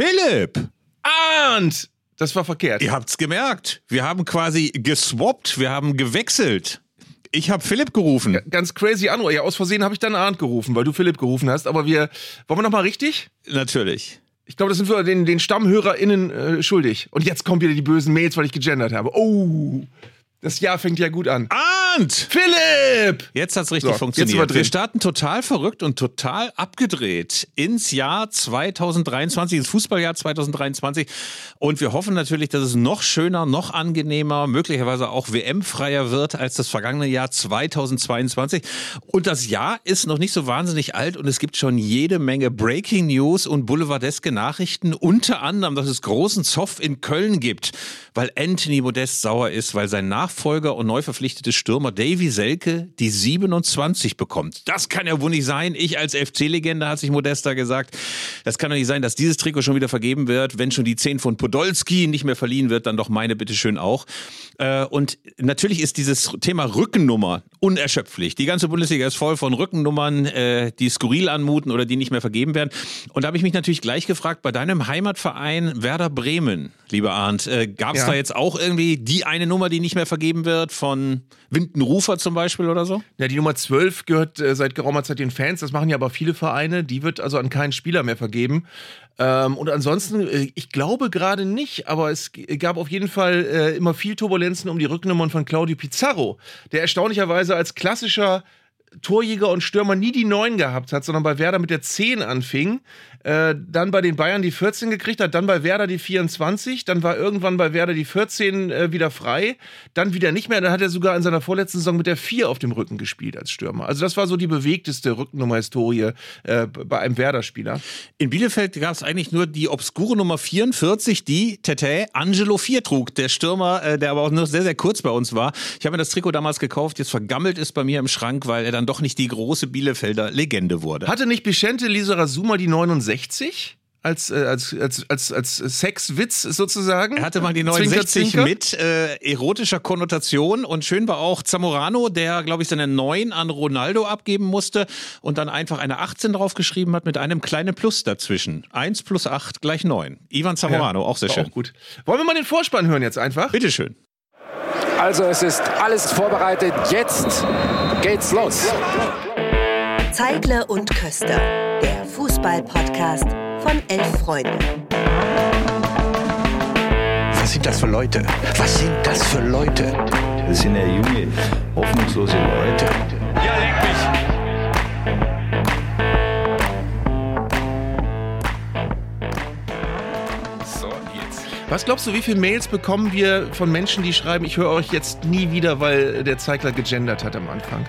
Philipp! Arndt! Das war verkehrt. Ihr habt's gemerkt. Wir haben quasi geswappt, wir haben gewechselt. Ich habe Philipp gerufen. Ganz crazy Anruf. Ja, aus Versehen habe ich dann Arndt gerufen, weil du Philipp gerufen hast. Aber wir, wollen wir nochmal richtig? Natürlich. Ich glaube, das sind wir den, den StammhörerInnen äh, schuldig. Und jetzt kommen wieder die bösen Mails, weil ich gegendert habe. Oh, das Jahr fängt ja gut an. Arndt! Philipp! Jetzt hat's richtig So, funktioniert. wir starten total verrückt und total abgedreht ins Jahr 2023, ins Fußballjahr 2023. Und wir hoffen natürlich, dass es noch schöner, noch angenehmer, möglicherweise auch WM-freier wird als das vergangene Jahr 2022. Und das Jahr ist noch nicht so wahnsinnig alt und es gibt schon jede Menge Breaking News und boulevardeske Nachrichten. Unter anderem, dass es großen Zoff in Köln gibt, weil Anthony Modest sauer ist, weil sein Nachfolger und neu verpflichtete Stürmer Davy Selke die 27 bekommt. Das kann ja wohl nicht sein. Ich als FC-Legende, hat sich Modesta gesagt, das kann doch nicht sein, dass dieses Trikot schon wieder vergeben wird. Wenn schon die 10 von Podolski nicht mehr verliehen wird, dann doch meine bitteschön auch. Äh, Und natürlich ist dieses Thema Rückennummer unerschöpflich. Die ganze Bundesliga ist voll von Rückennummern, äh, die skurril anmuten oder die nicht mehr vergeben werden. Und da habe ich mich natürlich gleich gefragt, bei deinem Heimatverein Werder Bremen, lieber Arndt, äh, gab es Ja. da jetzt auch irgendwie die eine Nummer, die nicht mehr vergeben wird, von Windenrufer zum Beispiel oder so? Ja, die Nummer 12 gehört äh, seit geraumer Zeit den Fans. Das machen ja aber viele Vereine. Die wird also an keinen Spieler mehr vergeben. Ähm, und ansonsten, äh, ich glaube gerade nicht, aber es gab auf jeden Fall äh, immer viel Turbulenzen um die Rücknummern von Claudio Pizarro, der erstaunlicherweise als klassischer Torjäger und Stürmer nie die 9 gehabt hat, sondern bei Werder mit der 10 anfing. Äh, dann bei den Bayern die 14 gekriegt hat, dann bei Werder die 24, dann war irgendwann bei Werder die 14 äh, wieder frei, dann wieder nicht mehr. Dann hat er sogar in seiner vorletzten Saison mit der 4 auf dem Rücken gespielt als Stürmer. Also das war so die bewegteste Rückennummer-Historie äh, bei einem Werder-Spieler. In Bielefeld gab es eigentlich nur die obskure Nummer 44, die Tete Angelo 4 trug. Der Stürmer, äh, der aber auch nur sehr, sehr kurz bei uns war. Ich habe mir das Trikot damals gekauft, jetzt vergammelt ist bei mir im Schrank, weil er dann doch nicht die große Bielefelder Legende wurde. Hatte nicht Vicente Lizarazu die 69? Als, äh, als, als, als, als Sexwitz sozusagen. Er hatte mal die Zwinker, 69 Zwinker. mit äh, erotischer Konnotation und schön war auch Zamorano, der, glaube ich, seine 9 an Ronaldo abgeben musste und dann einfach eine 18 draufgeschrieben hat mit einem kleinen Plus dazwischen. 1 plus 8 gleich 9. Ivan Zamorano, auch sehr schön. Auch gut. Wollen wir mal den Vorspann hören jetzt einfach? Bitteschön. Also es ist alles vorbereitet. Jetzt geht's los. Zeigle und Köster, der Fußball-Podcast von Elf Freunde. Was sind das für Leute? Was sind das für Leute? Das sind ja junge, hoffnungslose Leute. Was glaubst du, wie viele Mails bekommen wir von Menschen, die schreiben, ich höre euch jetzt nie wieder, weil der Zeigler gegendert hat am Anfang?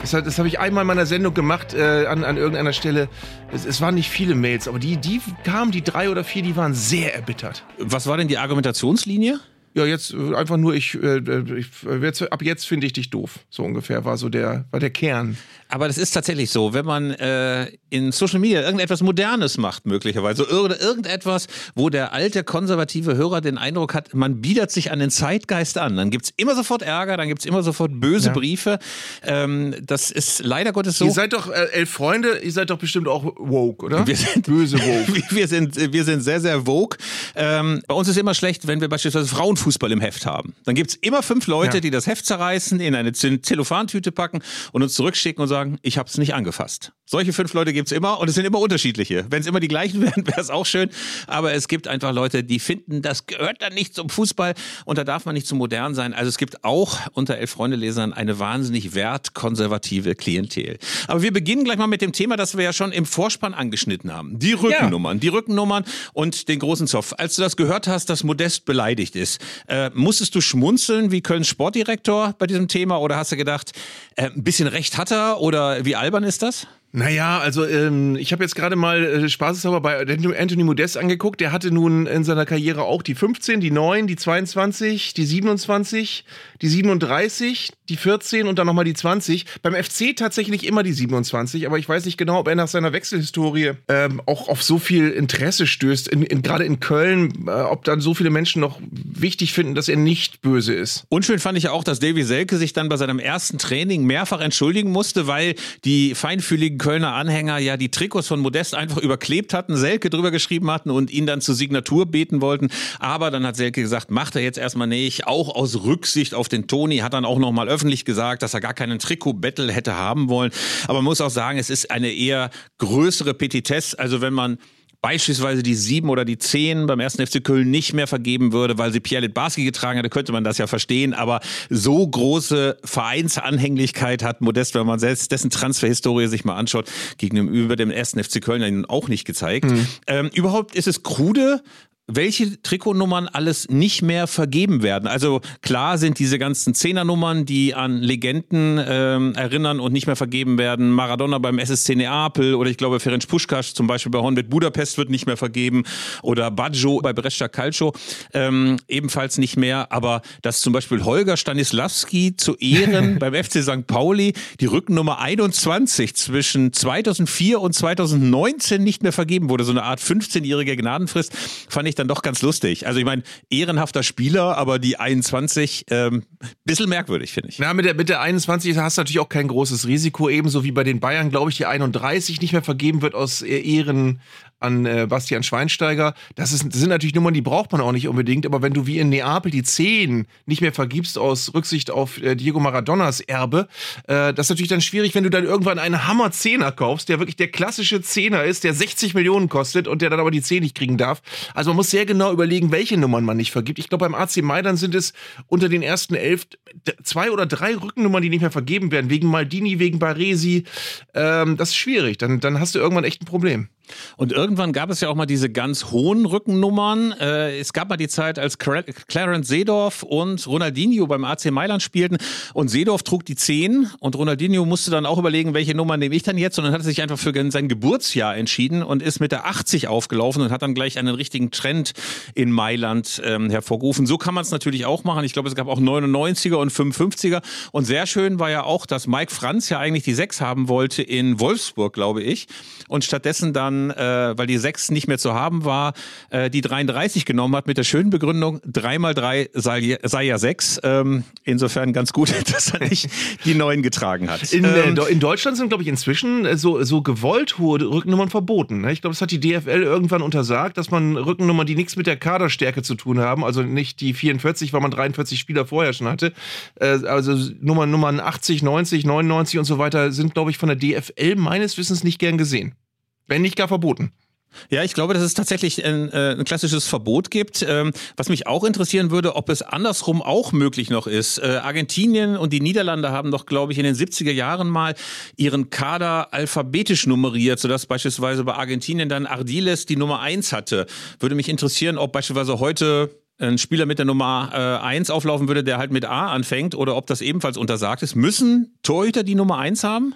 Das, das habe ich einmal in meiner Sendung gemacht äh, an, an irgendeiner Stelle. Es, es waren nicht viele Mails, aber die, die kamen, die drei oder vier, die waren sehr erbittert. Was war denn die Argumentationslinie? Ja, jetzt äh, einfach nur, ich, äh, ich äh, jetzt, ab jetzt finde ich dich doof. So ungefähr war so der, war der Kern. Aber das ist tatsächlich so, wenn man äh, in Social Media irgendetwas Modernes macht, möglicherweise, oder irgendetwas, wo der alte konservative Hörer den Eindruck hat, man biedert sich an den Zeitgeist an, dann gibt's immer sofort Ärger, dann gibt's immer sofort böse Ja. Briefe. Ähm, das ist leider Gottes so. Ihr seid doch äh, elf Freunde, ihr seid doch bestimmt auch woke, oder? Wir sind böse woke. Wir- sind, wir sind sehr, sehr vogue. Ähm, bei uns ist immer schlecht, wenn wir beispielsweise Frauenfußball im Heft haben. Dann gibt's immer fünf Leute, Ja. die das Heft zerreißen, in eine Zel- Zellophantüte packen und uns zurückschicken und sagen, ich habe es nicht angefasst. Solche fünf Leute gibt's immer und es sind immer unterschiedliche. Wenn es immer die gleichen wären, wäre es auch schön. Aber es gibt einfach Leute, die finden, das gehört dann nicht zum Fußball und da darf man nicht zu modern sein. Also es gibt auch unter elf Freunde-Lesern eine wahnsinnig wertkonservative Klientel. Aber wir beginnen gleich mal mit dem Thema, das wir ja schon im Vorspann angeschnitten haben. Die Rückennummern, die Rückennummern und den großen Zoff. Als du das gehört hast, dass Modest beleidigt ist, äh, musstest du schmunzeln wie Kölns Sportdirektor bei diesem Thema oder hast du gedacht, äh, ein bisschen Recht hat er oder wie albern ist das? Naja, also ähm, ich habe jetzt gerade mal äh, spaßeshalber bei Anthony Modest angeguckt. Der hatte nun in seiner Karriere auch die 15, die 9, die 22, die 27, die 37, die 14 und dann nochmal die 20. Beim FC tatsächlich immer die 27, aber ich weiß nicht genau, ob er nach seiner Wechselhistorie ähm, auch auf so viel Interesse stößt, in, in, gerade in Köln, äh, ob dann so viele Menschen noch wichtig finden, dass er nicht böse ist. Unschön fand ich ja auch, dass Davy Selke sich dann bei seinem ersten Training mehrfach entschuldigen musste, weil die feinfühligen Kölner Anhänger ja die Trikots von Modest einfach überklebt hatten, Selke drüber geschrieben hatten und ihn dann zur Signatur beten wollten. Aber dann hat Selke gesagt, macht er jetzt erstmal nicht, auch aus Rücksicht auf den Toni, hat dann auch nochmal öffentlich gesagt, dass er gar keinen Trikot-Battle hätte haben wollen. Aber man muss auch sagen, es ist eine eher größere Petitesse. Also wenn man beispielsweise die sieben oder die zehn beim ersten FC Köln nicht mehr vergeben würde, weil sie Pierre Litbarski getragen hatte, könnte man das ja verstehen. Aber so große Vereinsanhänglichkeit hat Modest, wenn man selbst dessen Transferhistorie sich mal anschaut, gegenüber dem ersten FC Köln auch nicht gezeigt. Mhm. Ähm, überhaupt ist es krude, welche Trikotnummern alles nicht mehr vergeben werden. Also klar sind diese ganzen Zehnernummern, die an Legenden ähm, erinnern und nicht mehr vergeben werden. Maradona beim SSC Neapel oder ich glaube Ferenc Puskas zum Beispiel bei Hornbet Budapest wird nicht mehr vergeben oder Baggio bei Brescia Calcio ähm, ebenfalls nicht mehr. Aber dass zum Beispiel Holger Stanislawski zu Ehren beim FC St. Pauli die Rückennummer 21 zwischen 2004 und 2019 nicht mehr vergeben wurde, so eine Art 15-jährige Gnadenfrist, fand ich dann doch ganz lustig. Also ich meine, ehrenhafter Spieler, aber die 21, ähm, bisschen merkwürdig, finde ich. Na, mit der, mit der 21 hast du natürlich auch kein großes Risiko, ebenso wie bei den Bayern, glaube ich, die 31 nicht mehr vergeben wird aus Ehren an äh, Bastian Schweinsteiger. Das, ist, das sind natürlich Nummern, die braucht man auch nicht unbedingt. Aber wenn du wie in Neapel die 10 nicht mehr vergibst aus Rücksicht auf äh, Diego Maradonas Erbe, äh, das ist natürlich dann schwierig, wenn du dann irgendwann einen Hammer Zehner kaufst, der wirklich der klassische Zehner ist, der 60 Millionen kostet und der dann aber die 10 nicht kriegen darf. Also man muss sehr genau überlegen, welche Nummern man nicht vergibt. Ich glaube, beim AC Mailand sind es unter den ersten elf zwei oder drei Rückennummern, die nicht mehr vergeben werden, wegen Maldini, wegen Baresi. Ähm, das ist schwierig. Dann, dann hast du irgendwann echt ein Problem. Und irgendwann gab es ja auch mal diese ganz hohen Rückennummern. Äh, es gab mal die Zeit, als Clarence Seedorf und Ronaldinho beim AC Mailand spielten und Seedorf trug die 10 und Ronaldinho musste dann auch überlegen, welche Nummer nehme ich dann jetzt und dann hat er sich einfach für sein Geburtsjahr entschieden und ist mit der 80 aufgelaufen und hat dann gleich einen richtigen Trend in Mailand ähm, hervorgerufen. So kann man es natürlich auch machen. Ich glaube, es gab auch 99er und 55er und sehr schön war ja auch, dass Mike Franz ja eigentlich die 6 haben wollte in Wolfsburg, glaube ich, und stattdessen dann äh, weil die 6 nicht mehr zu haben war, äh, die 33 genommen hat mit der schönen Begründung, 3 mal 3 sei, sei ja 6. Ähm, insofern ganz gut, dass er nicht die 9 getragen hat. In, äh, ähm, in Deutschland sind, glaube ich, inzwischen äh, so, so gewollt hohe Rückennummern verboten. Ne? Ich glaube, das hat die DFL irgendwann untersagt, dass man Rückennummern, die nichts mit der Kaderstärke zu tun haben, also nicht die 44, weil man 43 Spieler vorher schon hatte, äh, also Nummern, Nummern 80, 90, 99 und so weiter, sind, glaube ich, von der DFL meines Wissens nicht gern gesehen wenn nicht gar verboten. Ja, ich glaube, dass es tatsächlich ein, äh, ein klassisches Verbot gibt. Ähm, was mich auch interessieren würde, ob es andersrum auch möglich noch ist. Äh, Argentinien und die Niederlande haben doch, glaube ich, in den 70er Jahren mal ihren Kader alphabetisch nummeriert, sodass beispielsweise bei Argentinien dann Ardiles die Nummer 1 hatte. Würde mich interessieren, ob beispielsweise heute ein Spieler mit der Nummer äh, 1 auflaufen würde, der halt mit A anfängt, oder ob das ebenfalls untersagt ist. Müssen Torhüter die Nummer 1 haben?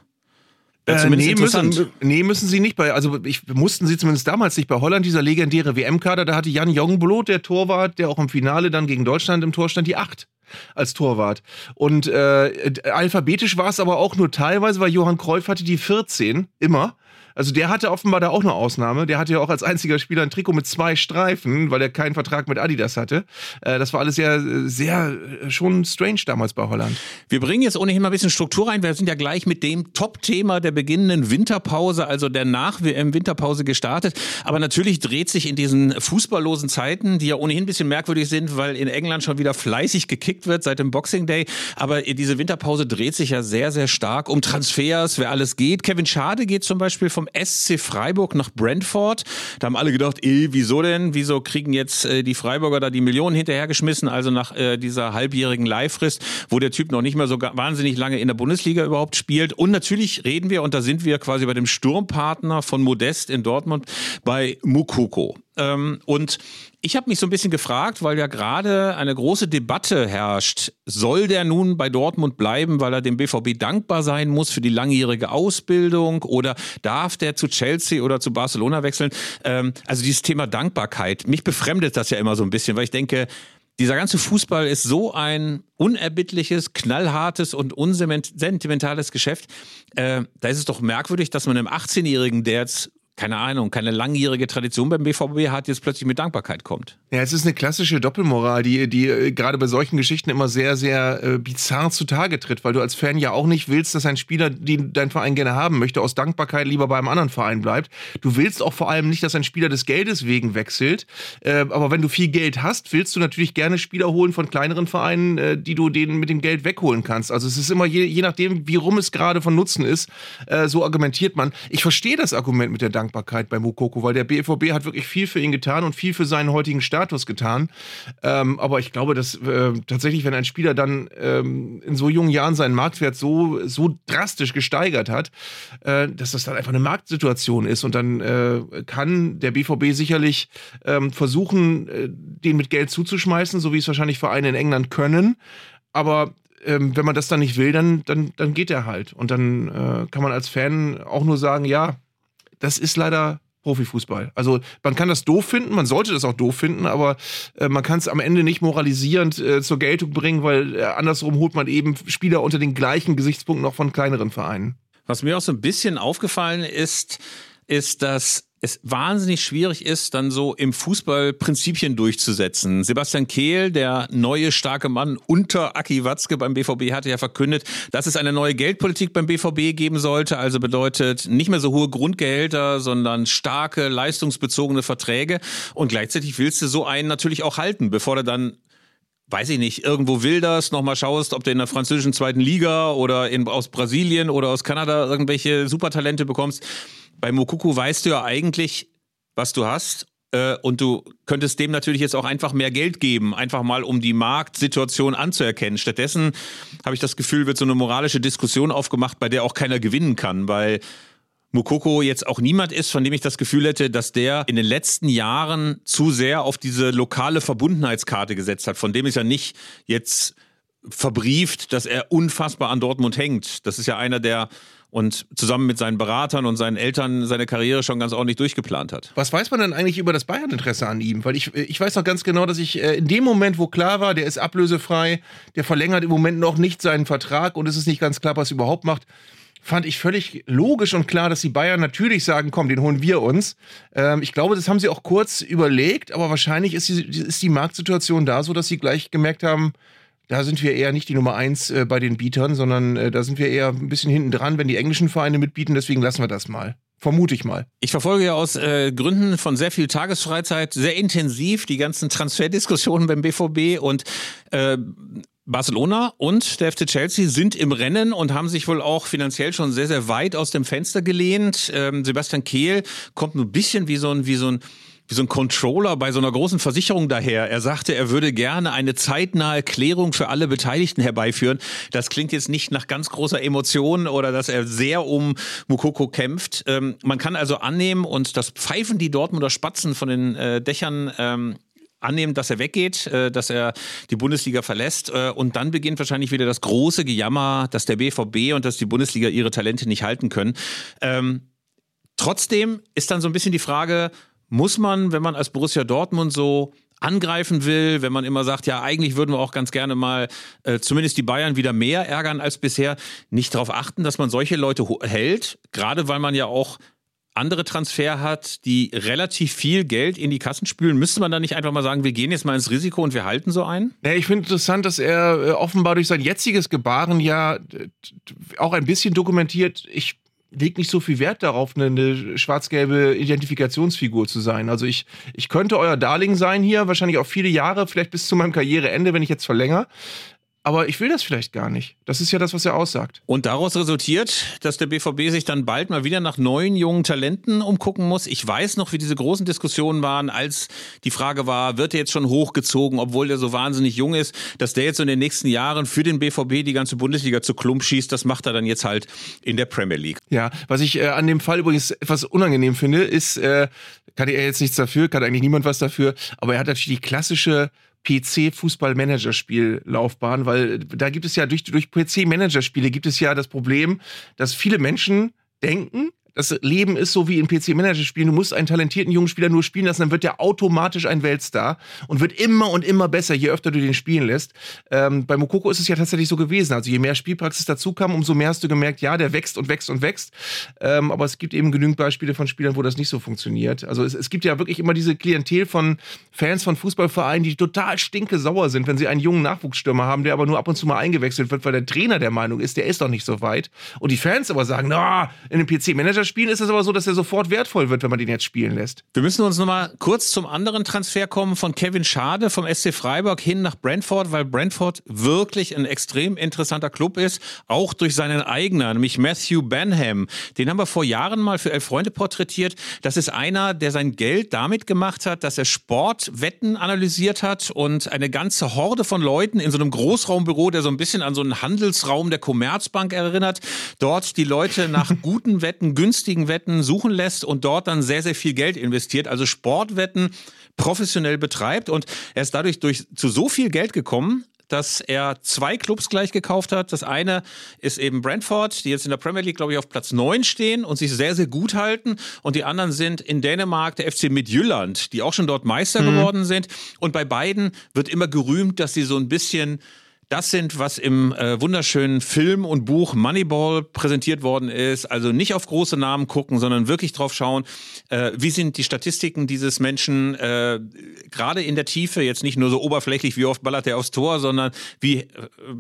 Äh, nee, müssen, nee, müssen sie nicht bei, also ich mussten sie zumindest damals nicht bei Holland, dieser legendäre WM-Kader, da hatte Jan Jongblot, der Torwart, der auch im Finale dann gegen Deutschland im Tor stand, die 8 als Torwart. Und äh, alphabetisch war es aber auch nur teilweise, weil Johann Cruyff hatte die 14 immer. Also der hatte offenbar da auch eine Ausnahme. Der hatte ja auch als einziger Spieler ein Trikot mit zwei Streifen, weil er keinen Vertrag mit Adidas hatte. Äh, das war alles sehr, sehr äh, schon strange damals bei Holland. Wir bringen jetzt ohnehin mal ein bisschen Struktur rein. Wir sind ja gleich mit dem Top-Thema der beginnenden Winterpause, also der Nach-WM-Winterpause gestartet. Aber natürlich dreht sich in diesen fußballlosen Zeiten, die ja ohnehin ein bisschen merkwürdig sind, weil in England schon wieder fleißig gekickt wird seit dem Boxing Day. Aber diese Winterpause dreht sich ja sehr, sehr stark um Transfers, wer alles geht. Kevin Schade geht zum Beispiel vom vom SC Freiburg nach Brentford. Da haben alle gedacht, eh, wieso denn? Wieso kriegen jetzt äh, die Freiburger da die Millionen hinterhergeschmissen? Also nach äh, dieser halbjährigen Leihfrist, wo der Typ noch nicht mehr so wahnsinnig lange in der Bundesliga überhaupt spielt. Und natürlich reden wir, und da sind wir quasi bei dem Sturmpartner von Modest in Dortmund, bei Mukoko. Ähm, und ich habe mich so ein bisschen gefragt, weil ja gerade eine große Debatte herrscht. Soll der nun bei Dortmund bleiben, weil er dem BVB dankbar sein muss für die langjährige Ausbildung? Oder darf der zu Chelsea oder zu Barcelona wechseln? Ähm, also dieses Thema Dankbarkeit, mich befremdet das ja immer so ein bisschen, weil ich denke, dieser ganze Fußball ist so ein unerbittliches, knallhartes und unsentimentales Geschäft. Äh, da ist es doch merkwürdig, dass man einem 18-Jährigen, der jetzt keine Ahnung, keine langjährige Tradition beim BVB hat, jetzt plötzlich mit Dankbarkeit kommt. Ja, es ist eine klassische Doppelmoral, die, die äh, gerade bei solchen Geschichten immer sehr, sehr äh, bizarr zutage tritt, weil du als Fan ja auch nicht willst, dass ein Spieler, den dein Verein gerne haben möchte, aus Dankbarkeit lieber bei einem anderen Verein bleibt. Du willst auch vor allem nicht, dass ein Spieler des Geldes wegen wechselt. Äh, aber wenn du viel Geld hast, willst du natürlich gerne Spieler holen von kleineren Vereinen, äh, die du denen mit dem Geld wegholen kannst. Also es ist immer je, je nachdem, wie rum es gerade von Nutzen ist, äh, so argumentiert man. Ich verstehe das Argument mit der Dankbarkeit. Dankbarkeit bei Mukoko, weil der BVB hat wirklich viel für ihn getan und viel für seinen heutigen Status getan. Ähm, aber ich glaube, dass äh, tatsächlich, wenn ein Spieler dann ähm, in so jungen Jahren seinen Marktwert so, so drastisch gesteigert hat, äh, dass das dann einfach eine Marktsituation ist. Und dann äh, kann der BVB sicherlich ähm, versuchen, äh, den mit Geld zuzuschmeißen, so wie es wahrscheinlich Vereine in England können. Aber ähm, wenn man das dann nicht will, dann, dann, dann geht er halt. Und dann äh, kann man als Fan auch nur sagen, ja, das ist leider Profifußball. Also man kann das doof finden, man sollte das auch doof finden, aber äh, man kann es am Ende nicht moralisierend äh, zur Geltung bringen, weil äh, andersrum holt man eben Spieler unter den gleichen Gesichtspunkten noch von kleineren Vereinen. Was mir auch so ein bisschen aufgefallen ist, ist, dass es wahnsinnig schwierig ist, dann so im Fußball Prinzipien durchzusetzen. Sebastian Kehl, der neue starke Mann unter Aki Watzke beim BVB, hatte ja verkündet, dass es eine neue Geldpolitik beim BVB geben sollte. Also bedeutet nicht mehr so hohe Grundgehälter, sondern starke, leistungsbezogene Verträge. Und gleichzeitig willst du so einen natürlich auch halten, bevor du dann weiß ich nicht, irgendwo will das, nochmal schaust, ob du in der französischen zweiten Liga oder in, aus Brasilien oder aus Kanada irgendwelche Supertalente bekommst bei Mokuku weißt du ja eigentlich, was du hast. Äh, und du könntest dem natürlich jetzt auch einfach mehr Geld geben, einfach mal um die Marktsituation anzuerkennen. Stattdessen habe ich das Gefühl, wird so eine moralische Diskussion aufgemacht, bei der auch keiner gewinnen kann, weil Mukoko jetzt auch niemand ist, von dem ich das Gefühl hätte, dass der in den letzten Jahren zu sehr auf diese lokale Verbundenheitskarte gesetzt hat, von dem ist ja nicht jetzt verbrieft, dass er unfassbar an Dortmund hängt. Das ist ja einer, der und zusammen mit seinen Beratern und seinen Eltern seine Karriere schon ganz ordentlich durchgeplant hat. Was weiß man denn eigentlich über das Bayern-Interesse an ihm? Weil ich, ich weiß noch ganz genau, dass ich äh, in dem Moment, wo klar war, der ist ablösefrei, der verlängert im Moment noch nicht seinen Vertrag und es ist nicht ganz klar, was er überhaupt macht, fand ich völlig logisch und klar, dass die Bayern natürlich sagen, komm, den holen wir uns. Ähm, ich glaube, das haben sie auch kurz überlegt, aber wahrscheinlich ist die, ist die Marktsituation da so, dass sie gleich gemerkt haben, da sind wir eher nicht die Nummer eins äh, bei den Bietern, sondern äh, da sind wir eher ein bisschen hinten dran, wenn die englischen Vereine mitbieten. Deswegen lassen wir das mal. Vermute ich mal. Ich verfolge ja aus äh, Gründen von sehr viel Tagesfreizeit sehr intensiv die ganzen Transferdiskussionen beim BVB und äh, Barcelona und der FC Chelsea sind im Rennen und haben sich wohl auch finanziell schon sehr, sehr weit aus dem Fenster gelehnt. Ähm, Sebastian Kehl kommt ein bisschen wie so ein, wie so ein wie so ein Controller bei so einer großen Versicherung daher. Er sagte, er würde gerne eine zeitnahe Klärung für alle Beteiligten herbeiführen. Das klingt jetzt nicht nach ganz großer Emotion oder dass er sehr um Mukoko kämpft. Ähm, man kann also annehmen und das pfeifen die Dortmunder Spatzen von den äh, Dächern ähm, annehmen, dass er weggeht, äh, dass er die Bundesliga verlässt äh, und dann beginnt wahrscheinlich wieder das große Gejammer, dass der BVB und dass die Bundesliga ihre Talente nicht halten können. Ähm, trotzdem ist dann so ein bisschen die Frage, muss man, wenn man als Borussia Dortmund so angreifen will, wenn man immer sagt, ja, eigentlich würden wir auch ganz gerne mal äh, zumindest die Bayern wieder mehr ärgern als bisher, nicht darauf achten, dass man solche Leute hält, gerade weil man ja auch andere Transfer hat, die relativ viel Geld in die Kassen spülen, müsste man da nicht einfach mal sagen, wir gehen jetzt mal ins Risiko und wir halten so ein? Ja, ich finde interessant, dass er äh, offenbar durch sein jetziges Gebaren ja auch ein bisschen dokumentiert, ich legt nicht so viel Wert darauf, eine, eine schwarz-gelbe Identifikationsfigur zu sein. Also ich, ich könnte euer Darling sein hier, wahrscheinlich auch viele Jahre, vielleicht bis zu meinem Karriereende, wenn ich jetzt verlängere. Aber ich will das vielleicht gar nicht. Das ist ja das, was er aussagt. Und daraus resultiert, dass der BVB sich dann bald mal wieder nach neuen jungen Talenten umgucken muss. Ich weiß noch, wie diese großen Diskussionen waren, als die Frage war, wird er jetzt schon hochgezogen, obwohl der so wahnsinnig jung ist, dass der jetzt in den nächsten Jahren für den BVB die ganze Bundesliga zu Klump schießt. Das macht er dann jetzt halt in der Premier League. Ja, was ich äh, an dem Fall übrigens etwas unangenehm finde, ist, äh, kann er jetzt nichts dafür, kann eigentlich niemand was dafür, aber er hat natürlich die klassische PC-Fußball-Managerspiel-Laufbahn, weil da gibt es ja durch, durch PC-Managerspiele gibt es ja das Problem, dass viele Menschen denken, Das Leben ist so wie in PC-Manager-Spielen. Du musst einen talentierten jungen Spieler nur spielen lassen, dann wird der automatisch ein Weltstar und wird immer und immer besser, je öfter du den spielen lässt. Ähm, bei Mokoko ist es ja tatsächlich so gewesen. Also je mehr Spielpraxis dazu kam, umso mehr hast du gemerkt, ja, der wächst und wächst und wächst. Ähm, aber es gibt eben genügend Beispiele von Spielern, wo das nicht so funktioniert. Also es, es gibt ja wirklich immer diese Klientel von Fans von Fußballvereinen, die total stinke sauer sind, wenn sie einen jungen Nachwuchsstürmer haben, der aber nur ab und zu mal eingewechselt wird, weil der Trainer der Meinung ist, der ist doch nicht so weit. Und die Fans aber sagen, na, in den PC-Manager-Spielen ist es aber so, dass er sofort wertvoll wird, wenn man den jetzt spielen lässt. Wir müssen uns nochmal kurz zum anderen Transfer kommen von Kevin Schade vom SC Freiburg hin nach Brentford, weil Brentford wirklich ein extrem interessanter Club ist, auch durch seinen Eigner, nämlich Matthew Benham. Den haben wir vor Jahren mal für Elf Freunde porträtiert. Das ist einer, der sein Geld damit gemacht hat, dass er Sportwetten analysiert hat und eine ganze Horde von Leuten in so einem Großraumbüro, der so ein bisschen an so einen Handelsraum der Commerzbank erinnert, dort die Leute nach guten Wetten, günstigen Wetten suchen lässt und dort dann sehr, sehr viel Geld investiert. Also Sportwetten professionell betreibt und er ist dadurch durch, zu so viel Geld gekommen, dass er zwei Clubs gleich gekauft hat. Das eine ist eben Brentford, die jetzt in der Premier League, glaube ich, auf Platz 9 stehen und sich sehr, sehr gut halten. Und die anderen sind in Dänemark der FC Midtjylland, die auch schon dort Meister mhm. geworden sind. Und bei beiden wird immer gerühmt, dass sie so ein bisschen das sind, was im äh, wunderschönen Film und Buch Moneyball präsentiert worden ist. Also nicht auf große Namen gucken, sondern wirklich drauf schauen, äh, wie sind die Statistiken dieses Menschen äh, gerade in der Tiefe, jetzt nicht nur so oberflächlich, wie oft ballert er aufs Tor, sondern wie äh,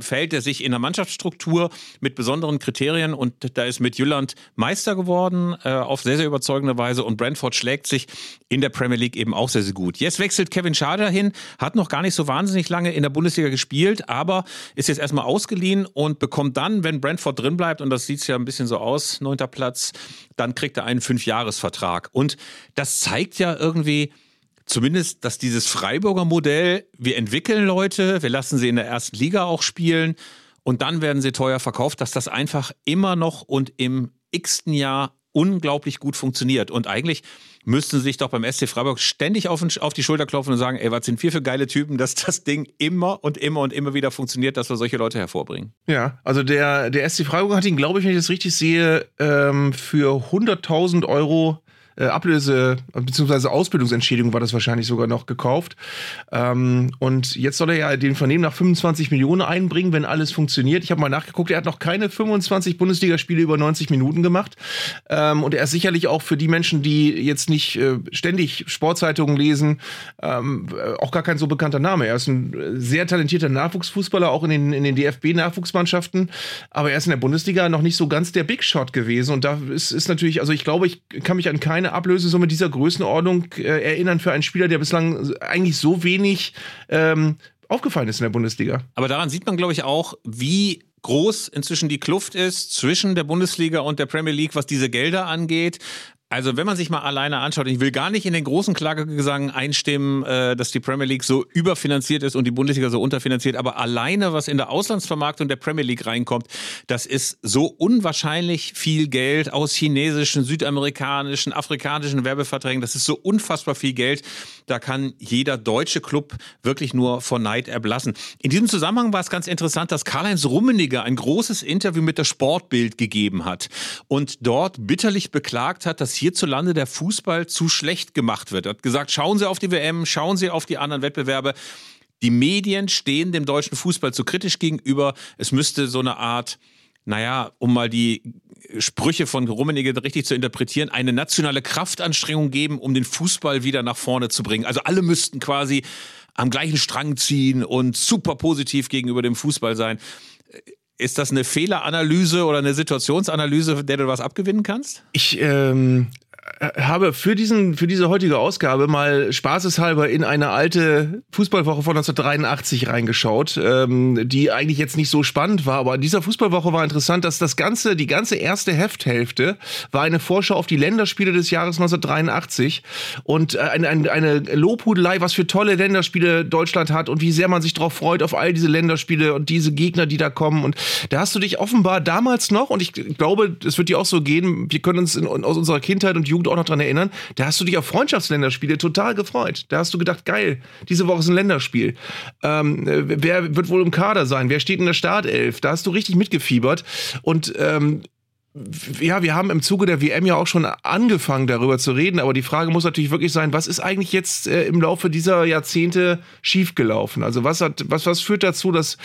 verhält er sich in der Mannschaftsstruktur mit besonderen Kriterien. Und da ist mit Jylland Meister geworden äh, auf sehr, sehr überzeugende Weise und Brentford schlägt sich in der Premier League eben auch sehr, sehr gut. Jetzt wechselt Kevin Schade hin, hat noch gar nicht so wahnsinnig lange in der Bundesliga gespielt, aber aber ist jetzt erstmal ausgeliehen und bekommt dann, wenn Brentford drin bleibt, und das sieht ja ein bisschen so aus, neunter Platz, dann kriegt er einen Fünfjahresvertrag. Und das zeigt ja irgendwie, zumindest, dass dieses Freiburger Modell, wir entwickeln Leute, wir lassen sie in der ersten Liga auch spielen und dann werden sie teuer verkauft, dass das einfach immer noch und im x-ten Jahr unglaublich gut funktioniert. Und eigentlich müssten sich doch beim SC Freiburg ständig auf, auf, die Schulter klopfen und sagen, ey, was sind wir für geile Typen, dass das Ding immer und immer und immer wieder funktioniert, dass wir solche Leute hervorbringen. Ja, also der, der SC Freiburg hat ihn, glaube ich, wenn ich das richtig sehe, ähm, für 100.000 Euro äh, Ablöse bzw. Ausbildungsentschädigung war das wahrscheinlich sogar noch gekauft. Ähm, und jetzt soll er ja den Vernehmen nach 25 Millionen einbringen, wenn alles funktioniert. Ich habe mal nachgeguckt, er hat noch keine 25 Bundesligaspiele über 90 Minuten gemacht. Ähm, und er ist sicherlich auch für die Menschen, die jetzt nicht äh, ständig Sportzeitungen lesen, ähm, äh, auch gar kein so bekannter Name. Er ist ein äh, sehr talentierter Nachwuchsfußballer, auch in den, in den DFB-Nachwuchsmannschaften. Aber er ist in der Bundesliga noch nicht so ganz der Big Shot gewesen. Und da ist, ist natürlich, also ich glaube, ich kann mich an keine keine Ablösesumme dieser Größenordnung äh, erinnern für einen Spieler, der bislang eigentlich so wenig ähm, aufgefallen ist in der Bundesliga. Aber daran sieht man, glaube ich, auch, wie groß inzwischen die Kluft ist zwischen der Bundesliga und der Premier League, was diese Gelder angeht. Also wenn man sich mal alleine anschaut, ich will gar nicht in den großen Klagegesang einstimmen, äh, dass die Premier League so überfinanziert ist und die Bundesliga so unterfinanziert, aber alleine was in der Auslandsvermarktung der Premier League reinkommt, das ist so unwahrscheinlich viel Geld aus chinesischen, südamerikanischen, afrikanischen Werbeverträgen. Das ist so unfassbar viel Geld. Da kann jeder deutsche Club wirklich nur vor Neid erblassen. In diesem Zusammenhang war es ganz interessant, dass Karl-Heinz Rummeniger ein großes Interview mit der Sportbild gegeben hat und dort bitterlich beklagt hat, dass hierzulande der Fußball zu schlecht gemacht wird. Er hat gesagt, schauen Sie auf die WM, schauen Sie auf die anderen Wettbewerbe. Die Medien stehen dem deutschen Fußball zu kritisch gegenüber. Es müsste so eine Art, naja, um mal die Sprüche von Rummenigge richtig zu interpretieren, eine nationale Kraftanstrengung geben, um den Fußball wieder nach vorne zu bringen. Also alle müssten quasi am gleichen Strang ziehen und super positiv gegenüber dem Fußball sein. Ist das eine Fehleranalyse oder eine Situationsanalyse, der du was abgewinnen kannst? Ich ähm, habe für, diesen, für diese heutige Ausgabe mal spaßeshalber in eine alte Fußballwoche von 1983 reingeschaut, ähm, die eigentlich jetzt nicht so spannend war, aber in dieser Fußballwoche war interessant, dass das ganze, die ganze erste Hefthälfte war eine Vorschau auf die Länderspiele des Jahres 1983 und äh, eine, eine, eine Lobhudelei, was für tolle Länderspiele Deutschland hat und wie sehr man sich darauf freut auf all diese Länderspiele und diese Gegner, die da kommen. Und da hast du dich offenbar damals noch und ich glaube, es wird dir auch so gehen, wir können uns in, aus unserer Kindheit und Jugend auch noch dran erinnern, da hast du dich auf Freundschaftsländerspiele total gefreut. Da hast du gedacht, geil, diese Woche ist ein Länderspiel. Ähm, wer wird wohl im Kader sein? Wer steht in der Startelf? Da hast du richtig mitgefiebert. Und ähm, ja, wir haben im Zuge der WM ja auch schon angefangen, darüber zu reden, aber die Frage muss natürlich wirklich sein, was ist eigentlich jetzt äh, im Laufe dieser Jahrzehnte schiefgelaufen? Also was hat, was, was führt dazu, dass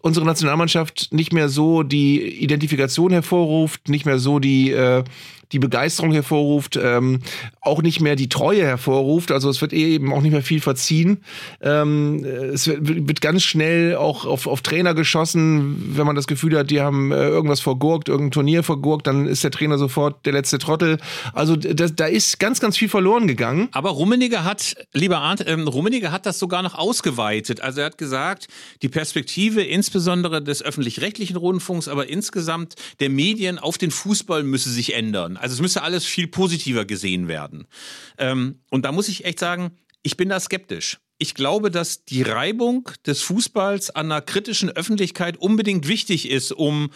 unsere Nationalmannschaft nicht mehr so die Identifikation hervorruft, nicht mehr so die, äh, die Begeisterung hervorruft, ähm, auch nicht mehr die Treue hervorruft. Also es wird eben auch nicht mehr viel verziehen. Ähm, es wird, wird, ganz schnell auch auf, auf Trainer geschossen, wenn man das Gefühl hat, die haben äh, irgendwas vergurkt, irgendein Turnier vergurkt, dann ist der Trainer sofort der letzte Trottel. Also das, da ist ganz, ganz viel verloren gegangen. Aber Rummenigge hat, lieber Arndt, ähm, Rummenigge hat das sogar noch ausgeweitet. Also er hat gesagt, die Perspektive insbesondere des öffentlich-rechtlichen Rundfunks, aber insgesamt der Medien auf den Fußball müsse sich ändern. Also es müsste alles viel positiver gesehen werden. Ähm, und da muss ich echt sagen, ich bin da skeptisch. Ich glaube, dass die Reibung des Fußballs an einer kritischen Öffentlichkeit unbedingt wichtig ist, um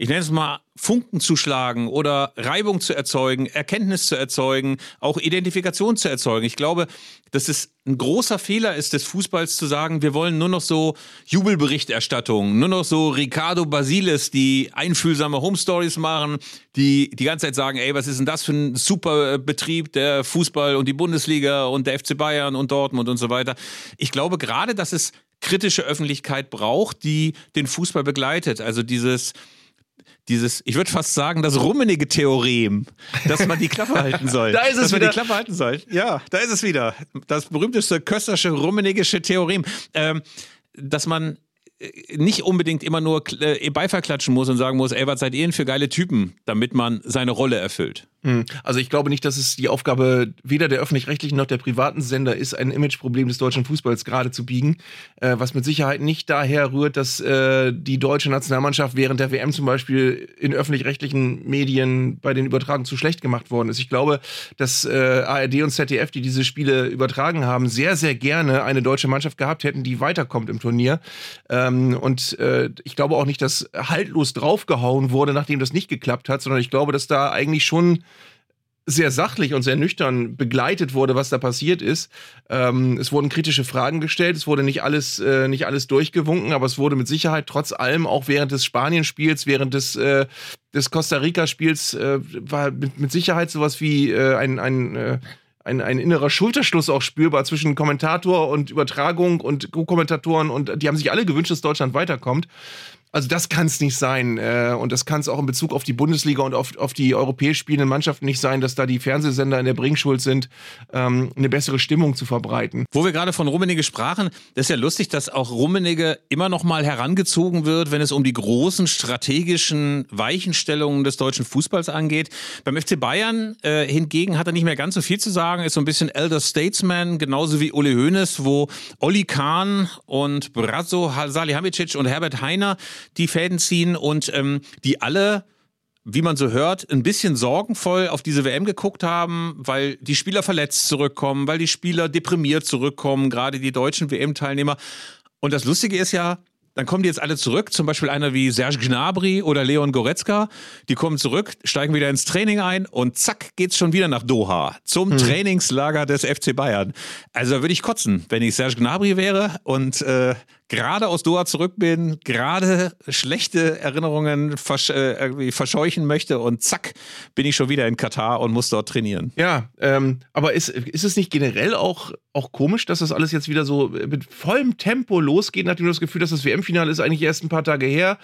ich nenne es mal, Funken zu schlagen oder Reibung zu erzeugen, Erkenntnis zu erzeugen, auch Identifikation zu erzeugen. Ich glaube, dass es ein großer Fehler ist des Fußballs zu sagen, wir wollen nur noch so Jubelberichterstattung, nur noch so Ricardo Basiles, die einfühlsame Home Stories machen, die die ganze Zeit sagen, ey, was ist denn das für ein super Betrieb, der Fußball und die Bundesliga und der FC Bayern und Dortmund und so weiter. Ich glaube gerade, dass es kritische Öffentlichkeit braucht, die den Fußball begleitet. Also dieses dieses, ich würde fast sagen, das rummenige Theorem, dass man die Klappe halten soll. da ist es dass wieder. man die Klappe halten soll. Ja, da ist es wieder. Das berühmteste Köstersche rummenigische Theorem. Ähm, dass man äh, nicht unbedingt immer nur äh, Beifall klatschen muss und sagen muss, ey, was seid ihr denn für geile Typen, damit man seine Rolle erfüllt. Hm. Also ich glaube nicht, dass es die Aufgabe weder der öffentlich-rechtlichen noch der privaten Sender ist, ein Imageproblem des deutschen Fußballs gerade zu biegen, äh, was mit Sicherheit nicht daher rührt, dass äh, die deutsche Nationalmannschaft während der WM zum Beispiel in öffentlich-rechtlichen Medien bei den Übertragungen zu schlecht gemacht worden ist. Ich glaube, dass äh, ARD und ZDF, die diese Spiele übertragen haben, sehr, sehr gerne eine deutsche Mannschaft gehabt hätten, die weiterkommt im Turnier. Ähm, und äh, ich glaube auch nicht, dass haltlos draufgehauen wurde, nachdem das nicht geklappt hat, sondern ich glaube, dass da eigentlich schon sehr sachlich und sehr nüchtern begleitet wurde, was da passiert ist. Ähm, es wurden kritische Fragen gestellt, es wurde nicht alles, äh, nicht alles durchgewunken, aber es wurde mit Sicherheit trotz allem auch während des Spanien-Spiels, während des, äh, des Costa Rica-Spiels, äh, war mit, mit Sicherheit sowas wie äh, ein, ein äh, ein, ein innerer Schulterschluss auch spürbar zwischen Kommentator und Übertragung und Co-Kommentatoren und die haben sich alle gewünscht, dass Deutschland weiterkommt. Also das kann es nicht sein. Äh, und das kann es auch in Bezug auf die Bundesliga und auf, auf die europäisch spielenden Mannschaften nicht sein, dass da die Fernsehsender in der Bringschuld sind, ähm, eine bessere Stimmung zu verbreiten. Wo wir gerade von Rummenigge sprachen, das ist ja lustig, dass auch Rummenigge immer noch mal herangezogen wird, wenn es um die großen strategischen Weichenstellungen des deutschen Fußballs angeht. Beim FC Bayern äh, hingegen hat er nicht mehr ganz so viel zu sagen, ist so ein bisschen Elder Statesman, genauso wie Uli Hoeneß, wo Olli Kahn und Brazzo Salihamidzic und Herbert Heiner die Fäden ziehen und ähm, die alle wie man so hört, ein bisschen sorgenvoll auf diese WM geguckt haben, weil die Spieler verletzt zurückkommen, weil die Spieler deprimiert zurückkommen, gerade die deutschen WM-Teilnehmer. Und das Lustige ist ja, dann kommen die jetzt alle zurück, zum Beispiel einer wie Serge Gnabry oder Leon Goretzka. Die kommen zurück, steigen wieder ins Training ein und zack geht's schon wieder nach Doha zum hm. Trainingslager des FC Bayern. Also da würde ich kotzen, wenn ich Serge Gnabry wäre und äh, gerade aus Doha zurück bin, gerade schlechte Erinnerungen versch äh, verscheuchen möchte und zack, bin ich schon wieder in Katar und muss dort trainieren. Ja, ähm, aber ist, ist es nicht generell auch, auch komisch, dass das alles jetzt wieder so mit vollem Tempo losgeht, nachdem du das Gefühl hast, das WM-Finale ist eigentlich erst ein paar Tage her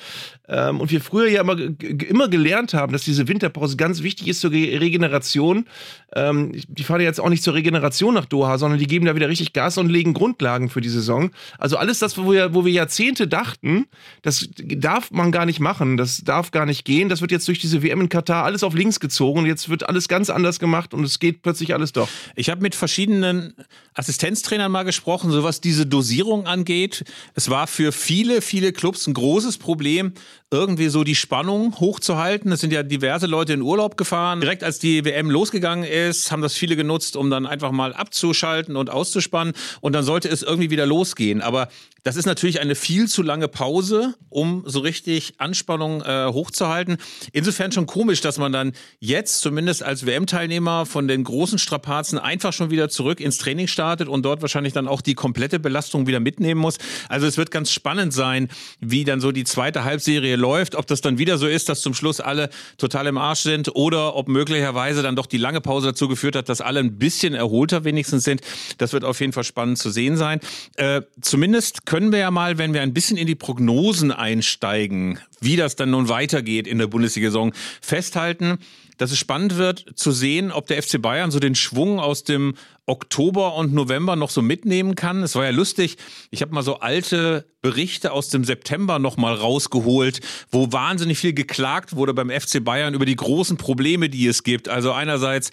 ähm, und wir früher ja immer, immer gelernt haben, dass diese Winterpause ganz wichtig ist zur Regeneration. Ähm, die fahren jetzt auch nicht zur Regeneration nach Doha, sondern die geben da wieder richtig Gas und legen Grundlagen für die Saison. Also alles das, wo wir, wo wir Jahrzehnte dachten, das darf man gar nicht machen, das darf gar nicht gehen, das wird jetzt durch diese WM in Katar alles auf links gezogen und jetzt wird alles ganz anders gemacht und es geht plötzlich alles doch. Ich habe mit verschiedenen Assistenztrainern mal gesprochen, so was diese Dosierung angeht. Es war für viele, viele Clubs ein großes Problem, irgendwie so die Spannung hochzuhalten. Es sind ja diverse Leute in Urlaub gefahren. Direkt als die WM losgegangen ist, haben das viele genutzt, um dann einfach mal abzuschalten und auszuspannen. Und dann sollte es irgendwie wieder losgehen. Aber das ist ist natürlich eine viel zu lange Pause, um so richtig Anspannung äh, hochzuhalten. Insofern schon komisch, dass man dann jetzt zumindest als WM-Teilnehmer von den großen Strapazen einfach schon wieder zurück ins Training startet und dort wahrscheinlich dann auch die komplette Belastung wieder mitnehmen muss. Also es wird ganz spannend sein, wie dann so die zweite Halbserie läuft, ob das dann wieder so ist, dass zum Schluss alle total im Arsch sind oder ob möglicherweise dann doch die lange Pause dazu geführt hat, dass alle ein bisschen erholter wenigstens sind. Das wird auf jeden Fall spannend zu sehen sein. Äh, zumindest können wir ja mal, wenn wir ein bisschen in die Prognosen einsteigen, wie das dann nun weitergeht in der Bundesliga-Saison, festhalten, dass es spannend wird zu sehen, ob der FC Bayern so den Schwung aus dem Oktober und November noch so mitnehmen kann. Es war ja lustig, ich habe mal so alte Berichte aus dem September noch mal rausgeholt, wo wahnsinnig viel geklagt wurde beim FC Bayern über die großen Probleme, die es gibt. Also einerseits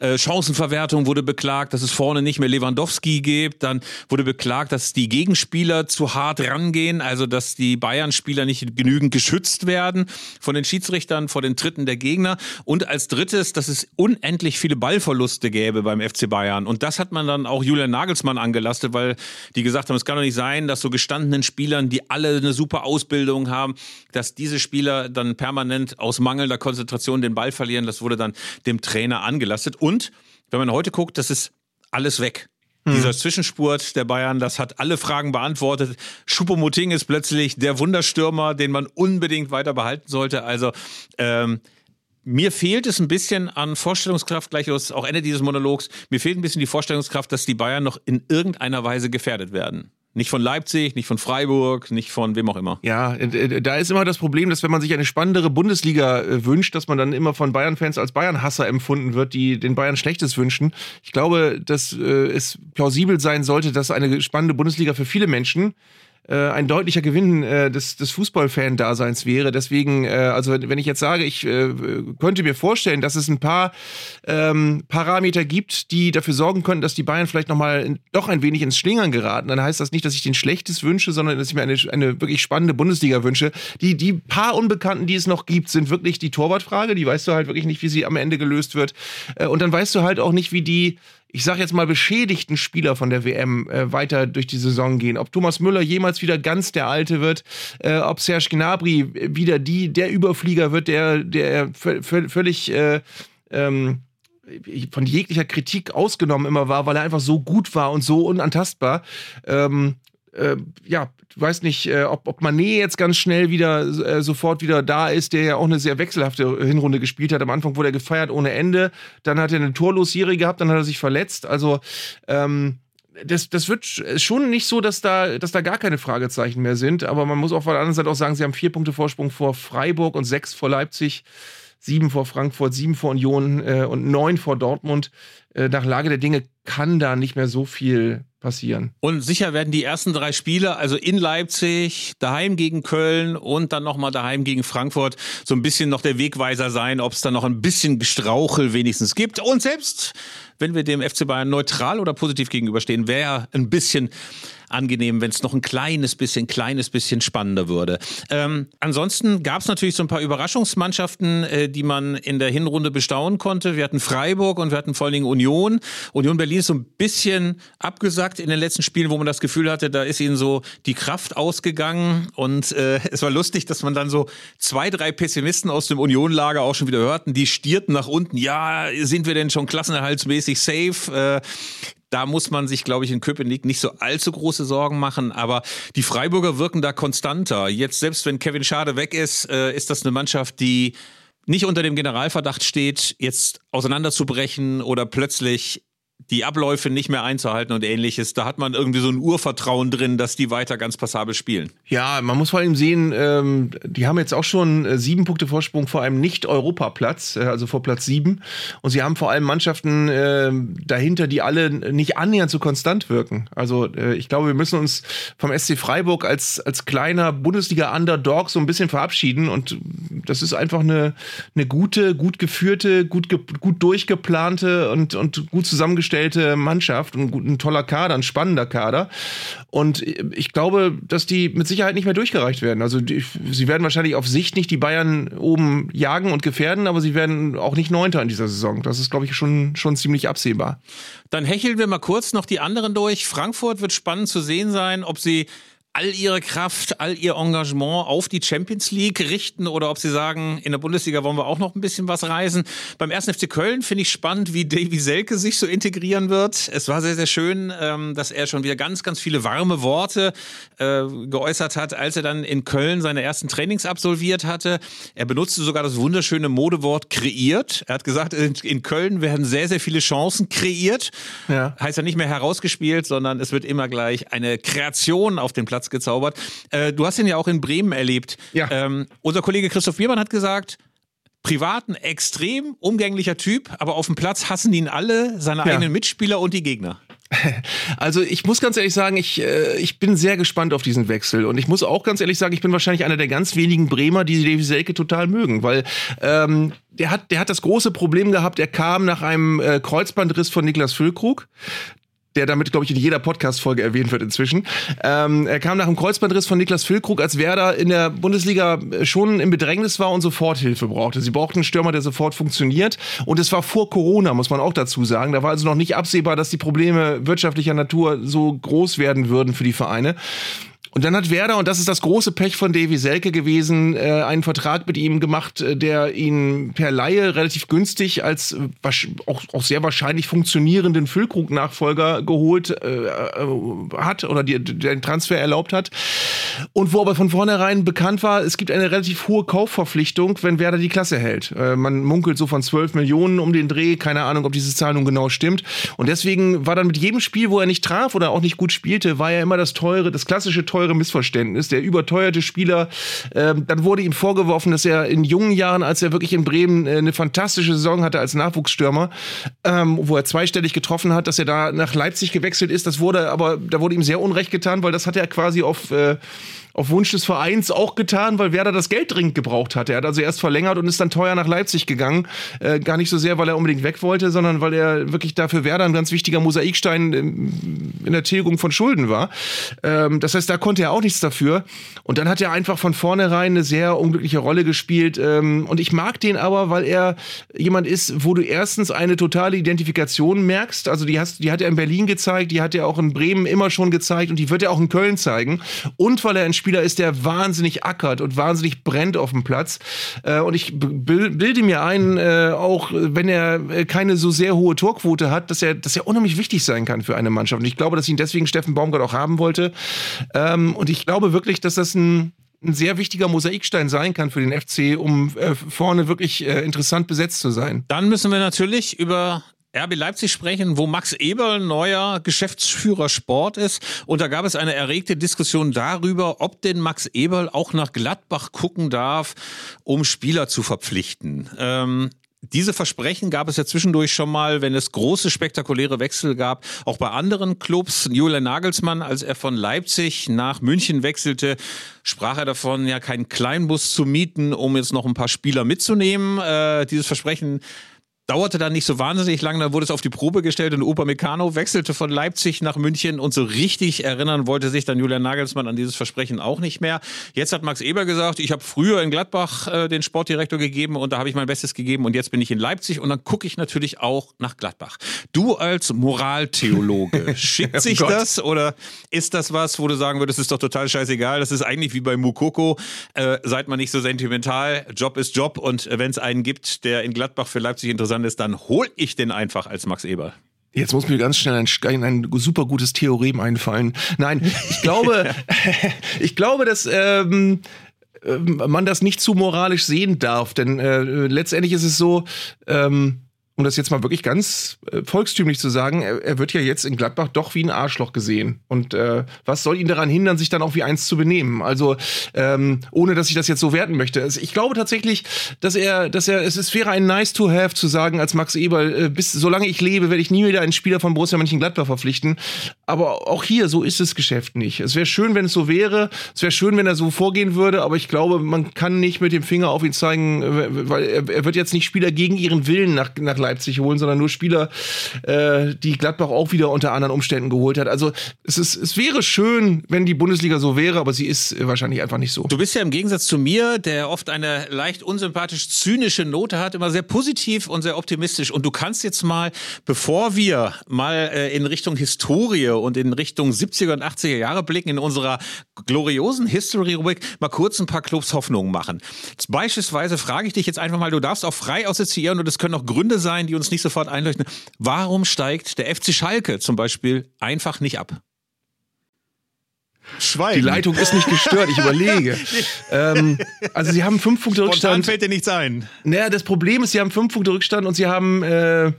äh, Chancenverwertung wurde beklagt, dass es vorne nicht mehr Lewandowski gibt. Dann wurde beklagt, dass die Gegenspieler zu hart rangehen, also dass die Bayern-Spieler nicht genügend geschützt werden von den Schiedsrichtern, vor den Tritten der Gegner. Und als drittes, dass es unendlich viele Ballverluste gäbe beim FC Bayern. Und das hat man dann auch Julian Nagelsmann angelastet, weil die gesagt haben, es kann doch nicht sein, dass so gestandenen Spielern, die alle eine super Ausbildung haben, dass diese Spieler dann permanent aus mangelnder Konzentration den Ball verlieren. Das wurde dann dem Trainer angelastet. Und und wenn man heute guckt, das ist alles weg. Mhm. Dieser Zwischenspurt der Bayern, das hat alle Fragen beantwortet. Schuppomoting ist plötzlich der Wunderstürmer, den man unbedingt weiter behalten sollte. Also ähm, mir fehlt es ein bisschen an Vorstellungskraft, gleich aus auch Ende dieses Monologs, mir fehlt ein bisschen die Vorstellungskraft, dass die Bayern noch in irgendeiner Weise gefährdet werden. Nicht von Leipzig, nicht von Freiburg, nicht von wem auch immer. Ja, äh, äh, da ist immer das Problem, dass wenn man sich eine spannendere Bundesliga äh, wünscht, dass man dann immer von Bayern-Fans als Bayern-Hasser empfunden wird, die den Bayern Schlechtes wünschen. Ich glaube, dass es plausibel sein sollte, dass eine spannende Bundesliga für viele Menschen ein deutlicher Gewinn äh, des, des Fußballfan-Daseins wäre. Deswegen, äh, also wenn ich jetzt sage, ich äh, könnte mir vorstellen, dass es ein paar ähm, Parameter gibt, die dafür sorgen könnten, dass die Bayern vielleicht nochmal doch ein wenig ins Schlingern geraten, dann heißt das nicht, dass ich den Schlechtes wünsche, sondern dass ich mir eine, eine wirklich spannende Bundesliga wünsche. Die, die paar Unbekannten, die es noch gibt, sind wirklich die Torwartfrage. Die weißt du halt wirklich nicht, wie sie am Ende gelöst wird. Äh, und dann weißt du halt auch nicht, wie die ich sag jetzt mal, beschädigten Spieler von der WM äh, weiter durch die Saison gehen. Ob Thomas Müller jemals wieder ganz der Alte wird, äh, ob Serge Gnabry wieder die, der Überflieger wird, der, der völlig äh, ähm, von jeglicher Kritik ausgenommen immer war, weil er einfach so gut war und so unantastbar. Ähm, äh, ja, du weißt nicht, äh, ob, ob Mané jetzt ganz schnell wieder äh, sofort wieder da ist, der ja auch eine sehr wechselhafte Hinrunde gespielt hat. Am Anfang wurde er gefeiert ohne Ende, dann hat er eine Torlosserie gehabt, dann hat er sich verletzt. Also ähm, das, das wird schon nicht so, dass da, dass da gar keine Fragezeichen mehr sind. Aber man muss auf der anderen Seite auch sagen, sie haben vier Punkte Vorsprung vor Freiburg und sechs vor Leipzig, sieben vor Frankfurt, sieben vor Union äh, und neun vor Dortmund. Äh, nach Lage der Dinge kann da nicht mehr so viel passieren. Und sicher werden die ersten drei Spiele, also in Leipzig, daheim gegen Köln und dann nochmal daheim gegen Frankfurt, so ein bisschen noch der Wegweiser sein, ob es da noch ein bisschen Gestrauchel wenigstens gibt. Und selbst wenn wir dem FC Bayern neutral oder positiv gegenüberstehen, wäre ein bisschen angenehm, wenn es noch ein kleines bisschen, kleines bisschen spannender würde. Ähm, ansonsten gab es natürlich so ein paar Überraschungsmannschaften, äh, die man in der Hinrunde bestaunen konnte. Wir hatten Freiburg und wir hatten vor allen Dingen Union. Union Berlin ist so ein bisschen abgesackt in den letzten Spielen, wo man das Gefühl hatte, da ist ihnen so die Kraft ausgegangen. Und äh, es war lustig, dass man dann so zwei, drei Pessimisten aus dem Union-Lager auch schon wieder hörten, die stierten nach unten. Ja, sind wir denn schon klassenerhaltsmäßig safe? Äh, da muss man sich, glaube ich, in Köpenick nicht so allzu große Sorgen machen. Aber die Freiburger wirken da konstanter. Jetzt, selbst wenn Kevin Schade weg ist, äh, ist das eine Mannschaft, die nicht unter dem Generalverdacht steht, jetzt auseinanderzubrechen oder plötzlich die Abläufe nicht mehr einzuhalten und ähnliches. Da hat man irgendwie so ein Urvertrauen drin, dass die weiter ganz passabel spielen. Ja, man muss vor allem sehen, ähm, die haben jetzt auch schon äh, sieben Punkte Vorsprung vor einem Nicht-Europaplatz, äh, also vor Platz sieben. Und sie haben vor allem Mannschaften äh, dahinter, die alle nicht annähernd so konstant wirken. Also äh, ich glaube, wir müssen uns vom SC Freiburg als, als kleiner Bundesliga-Underdog so ein bisschen verabschieden. Und das ist einfach eine, eine gute, gut geführte, gut, gut durchgeplante und, und gut zusammengestellte zusammengestellte Mannschaft, ein, ein toller Kader, ein spannender Kader. Und ich glaube, dass die mit Sicherheit nicht mehr durchgereicht werden. Also die, sie werden wahrscheinlich auf Sicht nicht die Bayern oben jagen und gefährden, aber sie werden auch nicht Neunter in dieser Saison. Das ist, glaube ich, schon, schon ziemlich absehbar. Dann hecheln wir mal kurz noch die anderen durch. Frankfurt wird spannend zu sehen sein, ob sie all ihre Kraft, all ihr Engagement auf die Champions League richten oder ob sie sagen, in der Bundesliga wollen wir auch noch ein bisschen was reisen. Beim 1. FC Köln finde ich spannend, wie Davy Selke sich so integrieren wird. Es war sehr, sehr schön, ähm, dass er schon wieder ganz, ganz viele warme Worte äh, geäußert hat, als er dann in Köln seine ersten Trainings absolviert hatte. Er benutzte sogar das wunderschöne Modewort kreiert. Er hat gesagt, in Köln werden sehr, sehr viele Chancen kreiert. Ja. Heißt ja nicht mehr herausgespielt, sondern es wird immer gleich eine Kreation auf den Platz Platz gezaubert. Äh, du hast ihn ja auch in Bremen erlebt. Ja. Ähm, unser Kollege Christoph Biermann hat gesagt, privat ein extrem umgänglicher Typ, aber auf dem Platz hassen ihn alle, seine ja. eigenen Mitspieler und die Gegner. Also ich muss ganz ehrlich sagen, ich, äh, ich bin sehr gespannt auf diesen Wechsel. Und ich muss auch ganz ehrlich sagen, ich bin wahrscheinlich einer der ganz wenigen Bremer, die Davy Selke total mögen, weil ähm, der, hat, der hat das große Problem gehabt, er kam nach einem äh, Kreuzbandriss von Niklas Füllkrug der damit, glaube ich, in jeder Podcast-Folge erwähnt wird inzwischen. Ähm, er kam nach dem Kreuzbandriss von Niklas Füllkrug, als Werder in der Bundesliga schon im Bedrängnis war und Soforthilfe brauchte. Sie brauchten einen Stürmer, der sofort funktioniert. Und es war vor Corona, muss man auch dazu sagen. Da war also noch nicht absehbar, dass die Probleme wirtschaftlicher Natur so groß werden würden für die Vereine. Und dann hat Werder, und das ist das große Pech von Davy Selke gewesen, äh, einen Vertrag mit ihm gemacht, äh, der ihn per Laie relativ günstig als äh, auch, auch sehr wahrscheinlich funktionierenden Füllkrug-Nachfolger geholt äh, äh, hat oder die, den Transfer erlaubt hat. Und wo aber von vornherein bekannt war, es gibt eine relativ hohe Kaufverpflichtung, wenn Werder die Klasse hält. Man munkelt so von 12 Millionen um den Dreh, keine Ahnung, ob diese Zahl nun genau stimmt. Und deswegen war dann mit jedem Spiel, wo er nicht traf oder auch nicht gut spielte, war er immer das teure, das klassische teure teure Missverständnis. Der überteuerte Spieler, ähm, dann wurde ihm vorgeworfen, dass er in jungen Jahren, als er wirklich in Bremen äh, eine fantastische Saison hatte als Nachwuchsstürmer, ähm, wo er zweistellig getroffen hat, dass er da nach Leipzig gewechselt ist. Das wurde aber, da wurde ihm sehr unrecht getan, weil das hat er quasi auf äh, auf Wunsch des Vereins auch getan, weil Werder das Geld dringend gebraucht hatte. Er hat also erst verlängert und ist dann teuer nach Leipzig gegangen. Äh, gar nicht so sehr, weil er unbedingt weg wollte, sondern weil er wirklich dafür Werder ein ganz wichtiger Mosaikstein in der Tilgung von Schulden war. Ähm, das heißt, da konnte er auch nichts dafür. Und dann hat er einfach von vornherein eine sehr unglückliche Rolle gespielt. Ähm, und ich mag den aber, weil er jemand ist, wo du erstens eine totale Identifikation merkst. Also die, hast, die hat er in Berlin gezeigt, die hat er auch in Bremen immer schon gezeigt und die wird er auch in Köln zeigen. Und weil er ein Spieler ist, der wahnsinnig ackert und wahnsinnig brennt auf dem Platz. Äh, und ich bilde mir ein, äh, auch wenn er äh, keine so sehr hohe Torquote hat, dass er, dass er unheimlich wichtig sein kann für eine Mannschaft. Und ich glaube, dass ihn deswegen Steffen Baumgart auch haben wollte. Ähm, und ich glaube wirklich, dass das ein ein sehr wichtiger Mosaikstein sein kann für den FC, um äh, vorne wirklich äh, interessant besetzt zu sein. Dann müssen wir natürlich über RB Leipzig sprechen, wo Max Eberl neuer Geschäftsführer Sport ist. Und da gab es eine erregte Diskussion darüber, ob denn Max Eberl auch nach Gladbach gucken darf, um Spieler zu verpflichten. Ähm, diese Versprechen gab es ja zwischendurch schon mal, wenn es große spektakuläre Wechsel gab, auch bei anderen Clubs. Julian Nagelsmann, als er von Leipzig nach München wechselte, sprach er davon, ja keinen Kleinbus zu mieten, um jetzt noch ein paar Spieler mitzunehmen. Äh, dieses Versprechen dauerte dann nicht so wahnsinnig lang, dann wurde es auf die Probe gestellt und Upamecano wechselte von Leipzig nach München und so richtig erinnern wollte sich dann Julian Nagelsmann an dieses Versprechen auch nicht mehr. Jetzt hat Max Eber gesagt, ich habe früher in Gladbach äh, den Sportdirektor gegeben und da habe ich mein Bestes gegeben und jetzt bin ich in Leipzig und dann gucke ich natürlich auch nach Gladbach. Du als Moraltheologe, schickt oh sich oh das oder ist das was, wo du sagen würdest, ist doch total scheißegal, das ist eigentlich wie bei Mukoko, äh, seid mal nicht so sentimental, Job ist Job und wenn es einen gibt, der in Gladbach für Leipzig interessant ist, dann hol ich den einfach als Max Eber. Jetzt muss mir ganz schnell ein, ein super gutes Theorem einfallen. Nein, ich glaube, ich glaube, dass ähm, ähm, man das nicht zu moralisch sehen darf, denn äh, letztendlich ist es so. Ähm, um das jetzt mal wirklich ganz äh, volkstümlich zu sagen, er, er, wird ja jetzt in Gladbach doch wie ein Arschloch gesehen. Und äh, was soll ihn daran hindern, sich dann auch wie eins zu benehmen? Also, ähm, ohne dass ich das jetzt so werten möchte. Also, ich glaube tatsächlich, dass er, dass er, es ist, wäre ein nice to have zu sagen als Max Eberl, äh, bis solange ich lebe, werde ich nie wieder einen Spieler von Borussia Mönchengladbach verpflichten. Aber auch hier, so ist das Geschäft nicht. Es wäre schön, wenn es so wäre. Es wäre schön, wenn er so vorgehen würde, aber ich glaube, man kann nicht mit dem Finger auf ihn zeigen, weil er, er wird jetzt nicht Spieler gegen ihren Willen nach, nach Leipzig holen, sondern nur Spieler, äh, die Gladbach auch wieder unter anderen Umständen geholt hat. Also es, ist, es wäre schön, wenn die Bundesliga so wäre, aber sie ist wahrscheinlich einfach nicht so. Du bist ja im Gegensatz zu mir, der oft eine leicht unsympathisch zynische Note hat, immer sehr positiv und sehr optimistisch. Und du kannst jetzt mal, bevor wir mal äh, in Richtung Historie und in Richtung 70er und 80er Jahre blicken, in unserer gloriosen History-Rubrik mal kurz ein paar Clubs Hoffnungen machen. Beispielsweise frage ich dich jetzt einfach mal, du darfst auch frei assoziieren und es können auch Gründe sein, die uns nicht sofort einleuchten. Warum steigt der FC Schalke zum Beispiel einfach nicht ab? Schweigen. Die Leitung ist nicht gestört, ich überlege. ähm, also sie haben fünf Punkte Spontan Rückstand. fällt dir nichts ein. Naja, das Problem ist, sie haben fünf Punkte Rückstand und sie haben äh,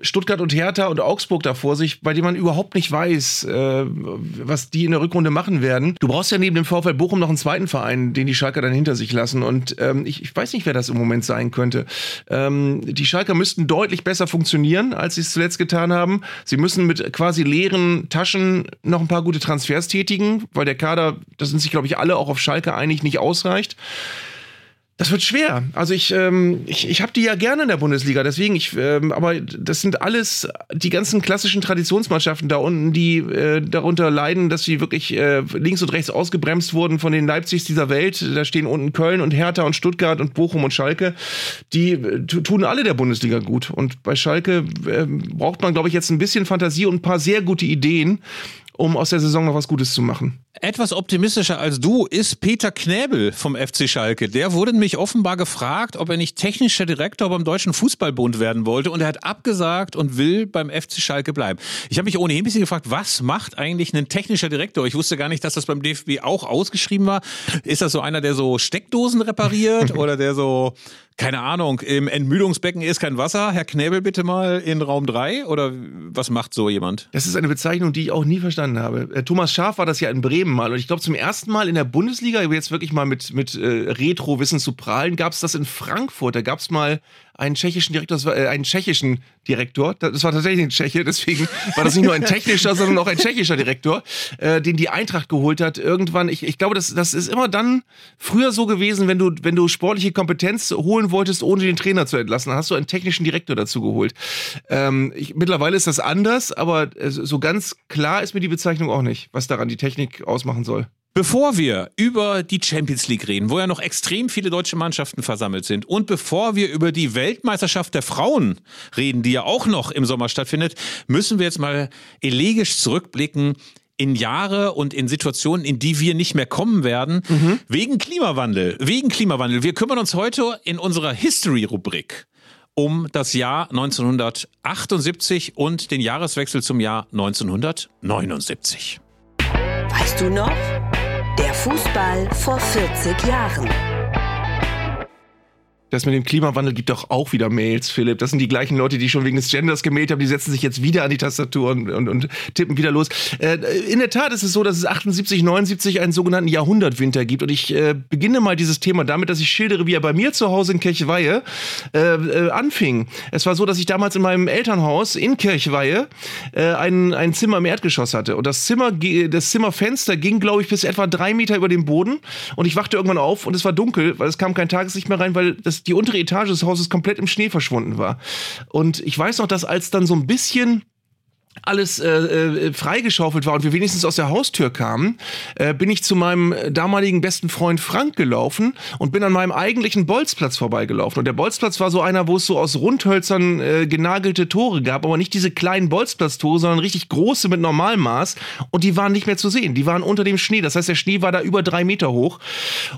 Stuttgart und Hertha und Augsburg da vor sich, bei denen man überhaupt nicht weiß, äh, was die in der Rückrunde machen werden. Du brauchst ja neben dem VfL Bochum noch einen zweiten Verein, den die Schalker dann hinter sich lassen. Und ähm, ich, ich, weiß nicht, wer das im Moment sein könnte. Ähm, die Schalker müssten deutlich besser funktionieren, als sie es zuletzt getan haben. Sie müssen mit quasi leeren Taschen noch ein paar gute Transfers tätigen, weil der Kader, da sind sich, glaube ich, alle auch auf Schalke einig, nicht ausreicht. Das wird schwer. Also ich, ähm, ich, ich habe die ja gerne in der Bundesliga, deswegen ich, ähm, aber das sind alles die ganzen klassischen Traditionsmannschaften da unten, die äh, darunter leiden, dass sie wirklich äh, links und rechts ausgebremst wurden von den Leipzigs dieser Welt. Da stehen unten Köln und Hertha und Stuttgart und Bochum und Schalke. Die äh, tun alle der Bundesliga gut. Und bei Schalke äh, braucht man, glaube ich, jetzt ein bisschen Fantasie und ein paar sehr gute Ideen, um aus der Saison noch was Gutes zu machen. Etwas optimistischer als du ist Peter Knäbel vom FC Schalke. Der wurde nämlich offenbar gefragt, ob er nicht technischer Direktor beim Deutschen Fußballbund werden wollte und er hat abgesagt und will beim FC Schalke bleiben. Ich habe mich ohnehin ein bisschen gefragt, was macht eigentlich ein technischer Direktor? Ich wusste gar nicht, dass das beim DFB auch ausgeschrieben war. Ist das so einer, der so Steckdosen repariert oder der so keine Ahnung, im Entmüdungsbecken ist kein Wasser. Herr Knäbel, bitte mal in Raum 3 oder was macht so jemand? Das ist eine Bezeichnung, die ich auch nie verstanden habe. Äh, Thomas Schaf war das ja in Bremen mal und ich glaube zum ersten Mal in der Bundesliga, jetzt wirklich mal mit, mit äh, Retro-Wissen zu prahlen, gab es das in Frankfurt. Da gab es mal einen tschechischen Direktor, das war, äh, einen tschechischen Direktor, das war tatsächlich ein Tscheche, deswegen war das nicht nur ein technischer, sondern auch ein tschechischer Direktor, äh, den die Eintracht geholt hat. Irgendwann, ich, ich glaube, das, das ist immer dann früher so gewesen, wenn du, wenn du sportliche Kompetenz holen wolltest, ohne den Trainer zu entlassen, dann hast du einen technischen Direktor dazu geholt. Ähm, ich, mittlerweile ist das anders, aber äh, so ganz klar ist mir die Bezeichnung auch nicht, was daran die Technik ausmachen soll. Bevor wir über die Champions League reden, wo ja noch extrem viele deutsche Mannschaften versammelt sind, und bevor wir über die Weltmeisterschaft der Frauen reden, die ja auch noch im Sommer stattfindet, müssen wir jetzt mal elegisch zurückblicken in Jahre und in Situationen, in die wir nicht mehr kommen werden, mhm. wegen Klimawandel. Wegen Klimawandel. Wir kümmern uns heute in unserer History-Rubrik um das Jahr 1978 und den Jahreswechsel zum Jahr 1979. Weißt du noch? Der Fußball vor 40 Jahren. Das mit dem Klimawandel gibt doch auch wieder Mails, Philipp. Das sind die gleichen Leute, die schon wegen des Genders gemeldet haben. Die setzen sich jetzt wieder an die Tastatur und, und, und tippen wieder los. Äh, in der Tat ist es so, dass es 78, 79 einen sogenannten Jahrhundertwinter gibt. Und ich äh, beginne mal dieses Thema damit, dass ich schildere, wie er bei mir zu Hause in Kirchweihe äh, äh anfing. Es war so, dass ich damals in meinem Elternhaus in Kirchweihe äh, ein, ein Zimmer im Erdgeschoss hatte. Und das Zimmer, das Zimmerfenster ging, glaube ich, bis etwa drei Meter über dem Boden. Und ich wachte irgendwann auf und es war dunkel, weil es kam kein Tageslicht mehr rein, weil das dass die untere Etage des Hauses komplett im Schnee verschwunden war. Und ich weiß noch, dass als dann so ein bisschen alles äh, äh, freigeschaufelt war und wir wenigstens aus der Haustür kamen, äh, bin ich zu meinem damaligen besten Freund Frank gelaufen und bin an meinem eigentlichen Bolzplatz vorbeigelaufen. Und der Bolzplatz war so einer, wo es so aus Rundhölzern äh, genagelte Tore gab, aber nicht diese kleinen Bolzplatztore, sondern richtig große mit Normalmaß. Und die waren nicht mehr zu sehen. Die waren unter dem Schnee. Das heißt, der Schnee war da über drei Meter hoch.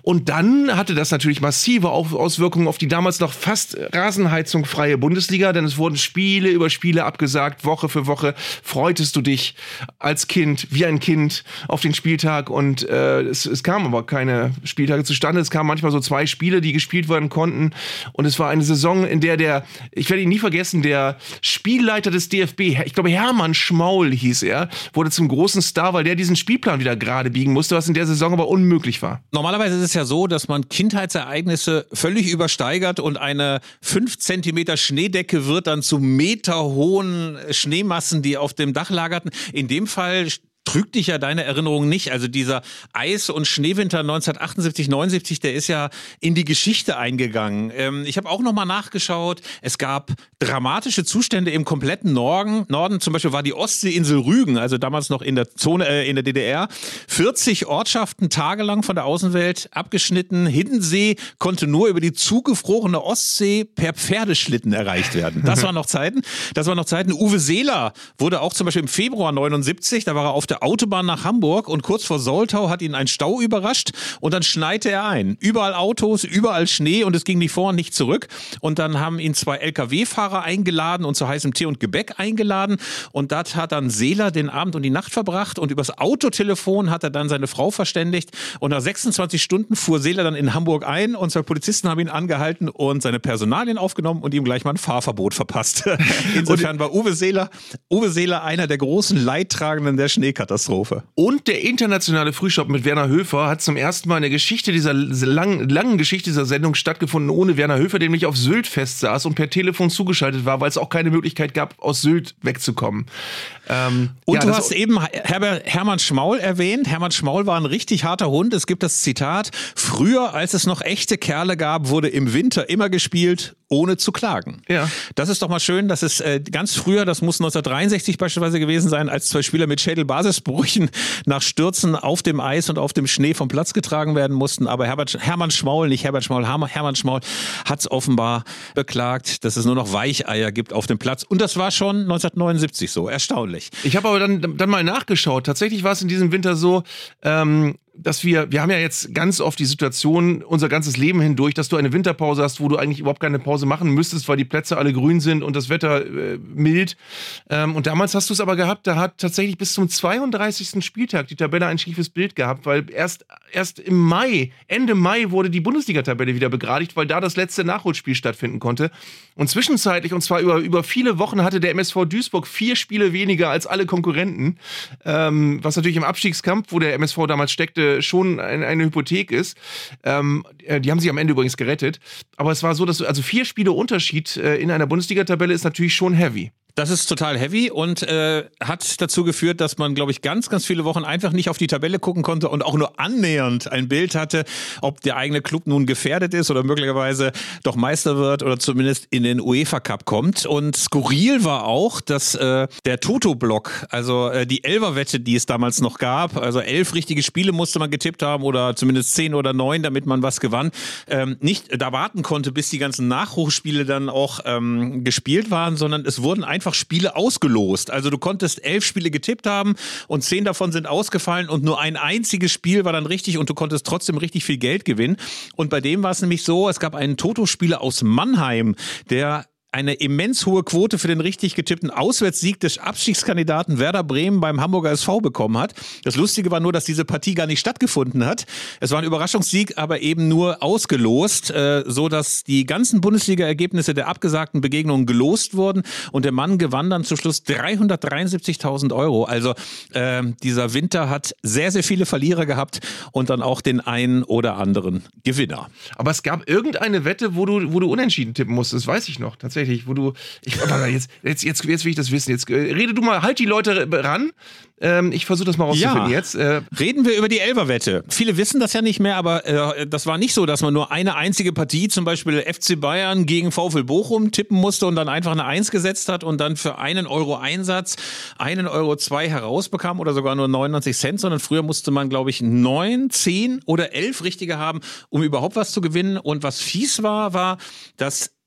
Und dann hatte das natürlich massive Auswirkungen auf die damals noch fast rasenheizungfreie Bundesliga, denn es wurden Spiele über Spiele abgesagt, Woche für Woche freutest du dich als Kind, wie ein Kind, auf den Spieltag und äh, es, es kamen aber keine Spieltage zustande. Es kamen manchmal so zwei Spiele, die gespielt werden konnten und es war eine Saison, in der der, ich werde ihn nie vergessen, der Spielleiter des DFB, ich glaube Hermann Schmaul hieß er, wurde zum großen Star, weil der diesen Spielplan wieder gerade biegen musste, was in der Saison aber unmöglich war. Normalerweise ist es ja so, dass man Kindheitsereignisse völlig übersteigert und eine 5 Zentimeter Schneedecke wird dann zu meterhohen Schneemassen, die auf dem Dach lagerten. In dem Fall trügt dich ja deine Erinnerung nicht. Also dieser Eis- und Schneewinter 1978, 79, der ist ja in die Geschichte eingegangen. Ähm, ich habe auch nochmal nachgeschaut. Es gab dramatische Zustände im kompletten Norden. Norden zum Beispiel war die Ostseeinsel Rügen, also damals noch in der Zone, äh, in der DDR. 40 Ortschaften tagelang von der Außenwelt abgeschnitten. Hiddensee konnte nur über die zugefrorene Ostsee per Pferdeschlitten erreicht werden. Das waren noch Zeiten. Das waren noch Zeiten. Uwe Seeler wurde auch zum Beispiel im Februar 79, da war er auf der Autobahn nach Hamburg und kurz vor Soltau hat ihn ein Stau überrascht und dann schneite er ein. Überall Autos, überall Schnee und es ging nicht vor und nicht zurück. Und dann haben ihn zwei Lkw-Fahrer eingeladen und zu heißem Tee und Gebäck eingeladen. Und dort hat dann Seeler den Abend und die Nacht verbracht und übers Autotelefon hat er dann seine Frau verständigt. Und nach 26 Stunden fuhr Seeler dann in Hamburg ein und zwei Polizisten haben ihn angehalten und seine Personalien aufgenommen und ihm gleich mal ein Fahrverbot verpasst. Insofern war Uwe Seeler, Uwe Seeler einer der großen Leidtragenden der Schneekatastrophe. Und der internationale Frühstopp mit Werner Höfer hat zum ersten Mal in der Geschichte dieser langen, langen Geschichte dieser Sendung stattgefunden, ohne Werner Höfer, der nämlich auf Sylt festsaß und per Telefon zugeschaltet war, weil es auch keine Möglichkeit gab, aus Sylt wegzukommen. Ähm, und ja, du hast eben Herbert, Hermann Schmaul erwähnt. Hermann Schmaul war ein richtig harter Hund. Es gibt das Zitat, früher als es noch echte Kerle gab, wurde im Winter immer gespielt, ohne zu klagen. Ja. Das ist doch mal schön, dass es äh, ganz früher, das muss 1963 beispielsweise gewesen sein, als zwei Spieler mit Schädelbasisbrüchen nach Stürzen auf dem Eis und auf dem Schnee vom Platz getragen werden mussten. Aber Herbert, Hermann Schmaul, nicht Herbert Schmaul, Hermann Schmaul hat es offenbar beklagt, dass es nur noch Weicheier gibt auf dem Platz. Und das war schon 1979 so. Erstaunlich. Ich habe aber dann, dann mal nachgeschaut. Tatsächlich war es in diesem Winter so, ähm, dass wir, wir haben ja jetzt ganz oft die Situation, unser ganzes Leben hindurch, dass du eine Winterpause hast, wo du eigentlich überhaupt keine Pause machen müsstest, weil die Plätze alle grün sind und das Wetter äh, mild. Ähm, und damals hast du es aber gehabt, da hat tatsächlich bis zum 32. Spieltag die Tabelle ein schiefes Bild gehabt, weil erst, erst im Mai, Ende Mai wurde die Bundesliga-Tabelle wieder begradigt, weil da das letzte Nachholspiel stattfinden konnte. Und zwischenzeitlich, und zwar über, über viele Wochen, hatte der MSV Duisburg vier Spiele weniger als alle Konkurrenten, ähm, was natürlich im Abstiegskampf, wo der MSV damals steckte, schon ein, eine Hypothek ist. Ähm, äh, die haben sich am Ende übrigens gerettet. Aber es war so, dass also vier Spiele Unterschied äh, in einer Bundesliga-Tabelle ist natürlich schon heavy. Das ist total heavy und äh, hat dazu geführt, dass man, glaube ich, ganz, ganz viele Wochen einfach nicht auf die Tabelle gucken konnte und auch nur annähernd ein Bild hatte, ob der eigene Club nun gefährdet ist oder möglicherweise doch Meister wird oder zumindest in den UEFA Cup kommt. Und skurril war auch, dass äh, der Toto-Block, also äh, die Elverwette, die es damals noch gab, also elf richtige Spiele musste man getippt haben oder zumindest zehn oder neun, damit man was gewann, ähm, nicht da warten konnte, bis die ganzen Nachhochspiele dann auch ähm, gespielt waren, sondern es wurden einfach einfach Spiele ausgelost. Also du konntest elf Spiele getippt haben und zehn davon sind ausgefallen und nur ein einziges Spiel war dann richtig und du konntest trotzdem richtig viel Geld gewinnen. Und bei dem war es nämlich so, es gab einen Toto-Spieler aus Mannheim, der eine immens hohe Quote für den richtig getippten Auswärtssieg des Abstiegskandidaten Werder Bremen beim Hamburger SV bekommen hat. Das Lustige war nur, dass diese Partie gar nicht stattgefunden hat. Es war ein Überraschungssieg, aber eben nur ausgelost, äh, so dass die ganzen Bundesliga-Ergebnisse der abgesagten Begegnungen gelost wurden und der Mann gewann dann zum Schluss 373.000 Euro. Also äh, dieser Winter hat sehr, sehr viele Verlierer gehabt und dann auch den einen oder anderen Gewinner. Aber es gab irgendeine Wette, wo du, wo du unentschieden tippen musstest, weiß ich noch tatsächlich tatsächlich, wo du. Ich, jetzt, jetzt, jetzt, jetzt will ich das wissen. Jetzt äh, rede du mal, halt die Leute ran. Ähm, ich versuche das mal rauszufinden ja. jetzt. Äh, Reden wir über die Elverwette. Viele wissen das ja nicht mehr, aber äh, das war nicht so, dass man nur eine einzige Partie, zum Beispiel FC Bayern gegen VfL Bochum, tippen musste und dann einfach eine Eins gesetzt hat und dann für einen Euro Einsatz einen Euro zwei herausbekam oder sogar nur 99 Cent, sondern früher musste man, glaube ich, neun, zehn oder elf richtige haben, um überhaupt was zu gewinnen. Und was fies war, war, dass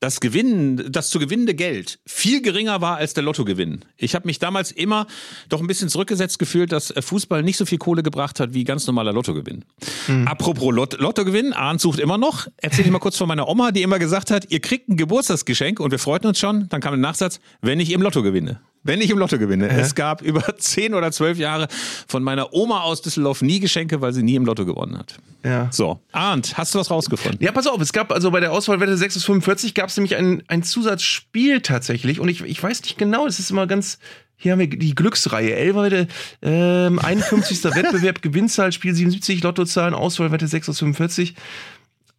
das Gewinnen, das zu gewinnende Geld viel geringer war als der Lottogewinn. Ich habe mich damals immer doch ein bisschen zurückgesetzt gefühlt, dass äh, Fußball nicht so viel Kohle gebracht hat wie ganz normaler Lottogewinn. Mhm. Apropos Lot Lottogewinn, Arndt sucht immer noch. Erzähl ich mal kurz von meiner Oma, die immer gesagt hat, ihr kriegt ein Geburtstagsgeschenk und wir freuten uns schon. Dann kam ein Nachsatz, wenn ich im Lotto gewinne wenn ich im Lotto gewinne. Äh? Es gab über zehn oder zwölf Jahre von meiner Oma aus Düsseldorf nie Geschenke, weil sie nie im Lotto gewonnen hat. Ja. So, Arndt, hast du was rausgefunden? Ja, pass auf, es gab also bei der Auswahlwette 6 bis 45 gab es nämlich ein, ein Zusatzspiel tatsächlich und ich, ich weiß nicht genau, es ist immer ganz hier haben wir die Glücksreihe. Elfwette, ähm, 51. Wettbewerb, Gewinnzahl, Spiel 77, Lottozahlen, Auswahlwette 6 aus 45.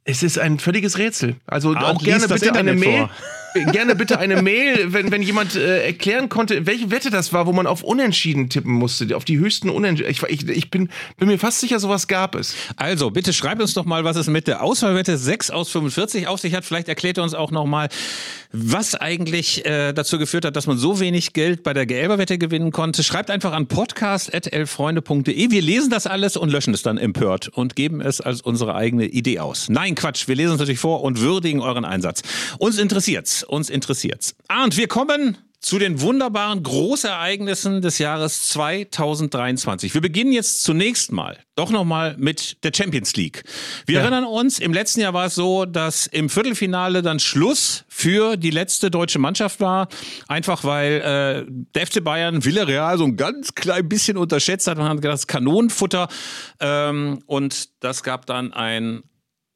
Es ist ein völliges Rätsel. Also Arndt, auch gerne bitte eine Mail. Vor. gerne bitte eine Mail, wenn, wenn jemand äh, erklären konnte, welche Wette das war, wo man auf Unentschieden tippen musste, auf die höchsten Unentschieden. Ich, ich, ich bin, bin mir fast sicher, sowas gab es. Also, bitte schreibt uns doch mal, was es mit der Auswahlwette 6 aus 45 auf sich hat. Vielleicht erklärt ihr uns auch noch mal, was eigentlich äh, dazu geführt hat, dass man so wenig Geld bei der Gelberwette gewinnen konnte. Schreibt einfach an podcast.elfreunde.de. Wir lesen das alles und löschen es dann empört und geben es als unsere eigene Idee aus. Nein, Quatsch. Wir lesen es natürlich vor und würdigen euren Einsatz. Uns interessiert's. Uns interessiert's. Und wir kommen zu den wunderbaren Großereignissen des Jahres 2023. Wir beginnen jetzt zunächst mal doch nochmal mit der Champions League. Wir ja. erinnern uns, im letzten Jahr war es so, dass im Viertelfinale dann Schluss für die letzte deutsche Mannschaft war. Einfach weil äh, der FC Bayern Villarreal so ein ganz klein bisschen unterschätzt hat. Man hat gedacht, das Kanonenfutter. Ähm, und das gab dann ein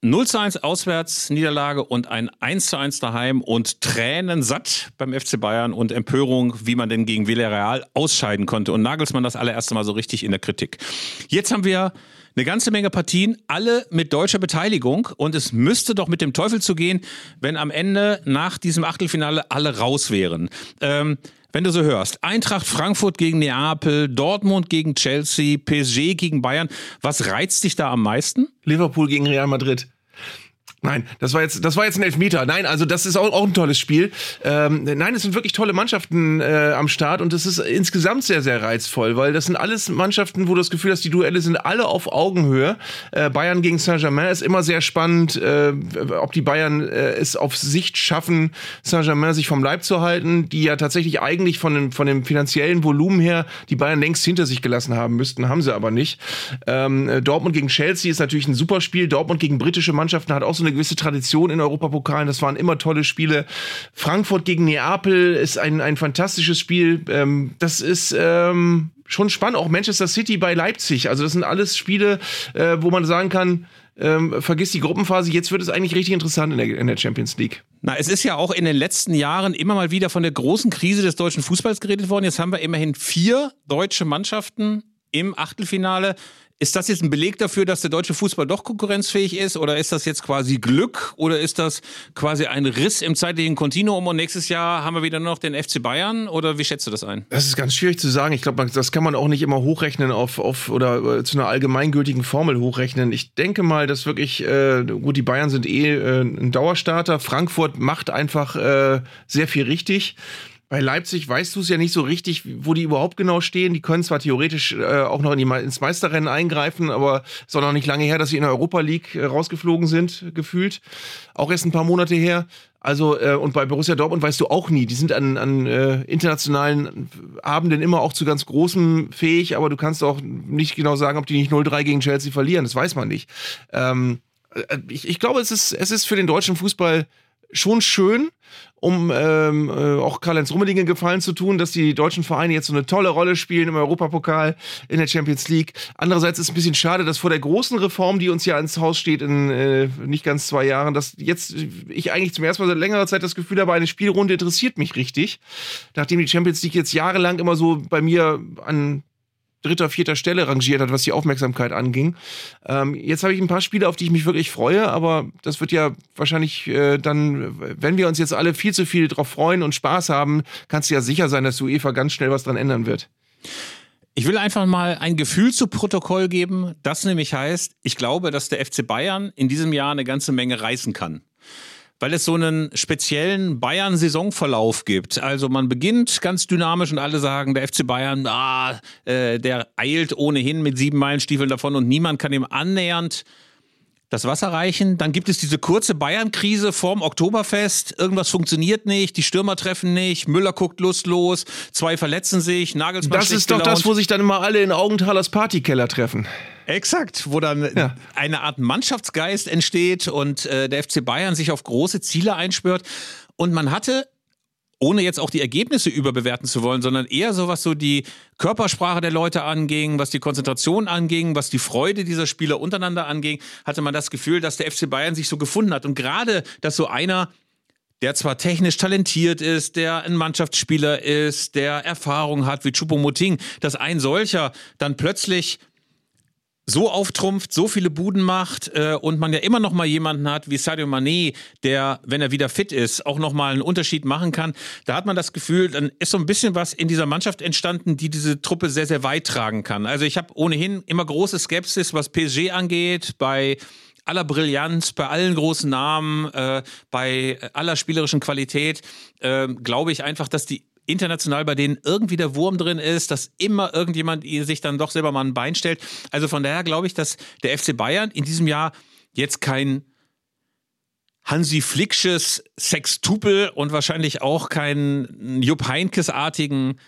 0 zu 1 Auswärtsniederlage und ein 1 zu 1 daheim und Tränen satt beim FC Bayern und Empörung, wie man denn gegen Villarreal ausscheiden konnte. Und Nagelsmann das allererste Mal so richtig in der Kritik. Jetzt haben wir eine ganze Menge Partien, alle mit deutscher Beteiligung. Und es müsste doch mit dem Teufel zu gehen, wenn am Ende nach diesem Achtelfinale alle raus wären. Ähm, wenn du so hörst, Eintracht Frankfurt gegen Neapel, Dortmund gegen Chelsea, PSG gegen Bayern, was reizt dich da am meisten? Liverpool gegen Real Madrid. Nein, das war jetzt, das war jetzt ein Elfmeter. Nein, also das ist auch, auch ein tolles Spiel. Ähm, nein, es sind wirklich tolle Mannschaften äh, am Start und es ist insgesamt sehr, sehr reizvoll, weil das sind alles Mannschaften, wo du das Gefühl hast, die Duelle sind alle auf Augenhöhe. Äh, Bayern gegen Saint-Germain ist immer sehr spannend, äh, ob die Bayern äh, es auf Sicht schaffen, Saint-Germain sich vom Leib zu halten, die ja tatsächlich eigentlich von dem, von dem finanziellen Volumen her die Bayern längst hinter sich gelassen haben müssten, haben sie aber nicht. Ähm, Dortmund gegen Chelsea ist natürlich ein super Spiel. Dortmund gegen britische Mannschaften hat auch so eine gewisse Tradition in Europapokalen. Das waren immer tolle Spiele. Frankfurt gegen Neapel ist ein, ein fantastisches Spiel. Ähm, das ist ähm, schon spannend. Auch Manchester City bei Leipzig. Also das sind alles Spiele, äh, wo man sagen kann, ähm, vergiss die Gruppenphase, jetzt wird es eigentlich richtig interessant in der, in der, Champions League. Na, es ist ja auch in den letzten Jahren immer mal wieder von der großen Krise des deutschen Fußballs geredet worden. Jetzt haben wir immerhin vier deutsche Mannschaften im Achtelfinale. Ist das jetzt ein Beleg dafür, dass der deutsche Fußball doch konkurrenzfähig ist? Oder ist das jetzt quasi Glück? Oder ist das quasi ein Riss im zeitlichen Kontinuum und nächstes Jahr haben wir wieder nur noch den FC Bayern? Oder wie schätzt du das ein? Das ist ganz schwierig zu sagen. Ich glaube, das kann man auch nicht immer hochrechnen auf, auf oder äh, zu einer allgemeingültigen Formel hochrechnen. Ich denke mal, dass wirklich, äh, gut, die Bayern sind eh äh, ein Dauerstarter. Frankfurt macht einfach äh, sehr viel richtig. Bei Leipzig weißt du es ja nicht so richtig, wo die überhaupt genau stehen. Die können zwar theoretisch äh, auch noch in die, ins Meisterrennen eingreifen, aber es ist auch noch nicht lange her, dass sie in der Europa League äh, rausgeflogen sind, gefühlt. Auch erst ein paar Monate her. Also, äh, und bei Borussia Dortmund weißt du auch nie. Die sind an, an äh, internationalen Abenden immer auch zu ganz großem fähig, aber du kannst auch nicht genau sagen, ob die nicht 0-3 gegen Chelsea verlieren. Das weiß man nicht. Ähm, äh, ich, ich glaube, es ist, es ist für den deutschen Fußball schon schön, um ähm, äh, auch Karl-Heinz Rummenigge gefallen zu tun, dass die deutschen Vereine jetzt so eine tolle Rolle spielen im Europapokal, in der Champions League. Andererseits ist es ein bisschen schade, dass vor der großen Reform, die uns ja ins Haus steht in äh, nicht ganz zwei Jahren, dass jetzt ich eigentlich zum ersten Mal seit längerer Zeit das Gefühl habe, eine Spielrunde interessiert mich richtig. Nachdem die Champions League jetzt jahrelang immer so bei mir an dritter, vierter Stelle rangiert hat, was die Aufmerksamkeit anging. Ähm, jetzt habe ich ein paar Spiele, auf die ich mich wirklich freue, aber das wird ja wahrscheinlich äh, dann, wenn wir uns jetzt alle viel zu viel drauf freuen und Spaß haben, kannst du ja sicher sein, dass UEFA ganz schnell was dran ändern wird. Ich will einfach mal ein Gefühl zu Protokoll geben, das nämlich heißt, ich glaube, dass der FC Bayern in diesem Jahr eine ganze Menge reißen kann weil es so einen speziellen Bayern-Saisonverlauf gibt. Also man beginnt ganz dynamisch und alle sagen, der FC Bayern, ah, äh, der eilt ohnehin mit sieben Meilenstiefeln davon und niemand kann ihm annähernd das Wasser reichen. Dann gibt es diese kurze Bayern-Krise vorm Oktoberfest. Irgendwas funktioniert nicht, die Stürmer treffen nicht, Müller guckt lustlos, zwei verletzen sich, Nagelsmann Das ist doch gelaunt. das, wo sich dann immer alle in Augenthalers Partykeller treffen. Exakt, wo dann ja. eine Art Mannschaftsgeist entsteht und äh, der FC Bayern sich auf große Ziele einspürt. Und man hatte ohne jetzt auch die Ergebnisse überbewerten zu wollen, sondern eher so, was so die Körpersprache der Leute anging, was die Konzentration anging, was die Freude dieser Spieler untereinander anging, hatte man das Gefühl, dass der FC Bayern sich so gefunden hat. Und gerade, dass so einer der zwar technisch talentiert ist, der ein Mannschaftsspieler ist, der Erfahrung hat wie Choupo-Moting, dass ein solcher dann plötzlich so auftrumpft, so viele Buden macht äh, und man ja immer noch mal jemanden hat wie Sadio Mané, der, wenn er wieder fit ist, auch noch mal einen Unterschied machen kann. Da hat man das Gefühl, dann ist so ein bisschen was in dieser Mannschaft entstanden, die diese Truppe sehr, sehr weit tragen kann. Also ich habe ohnehin immer große Skepsis, was PSG angeht, bei aller Brillanz, bei allen großen Namen, äh, bei aller spielerischen Qualität, äh, glaube ich einfach, dass die international bei denen irgendwie der Wurm drin ist, dass immer irgendjemand sich dann doch selber mal ein Bein stellt. Also von daher glaube ich, dass der FC Bayern in diesem Jahr jetzt kein Hansi Flicksches Sextupel und wahrscheinlich auch keinen Jupp Heinkes-artigen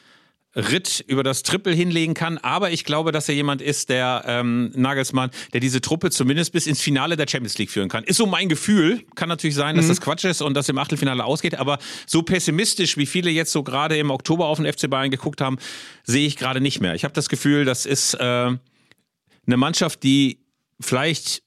Ritt über das Triple hinlegen kann. Aber ich glaube, dass er jemand ist, der ähm, Nagelsmann, der diese Truppe zumindest bis ins Finale der Champions League führen kann. Ist so mein Gefühl. Kann natürlich sein, dass mhm. das Quatsch ist und dass im Achtelfinale ausgeht. Aber so pessimistisch, wie viele jetzt so gerade im Oktober auf den FC Bayern geguckt haben, sehe ich gerade nicht mehr. Ich habe das Gefühl, das ist äh, eine Mannschaft, die vielleicht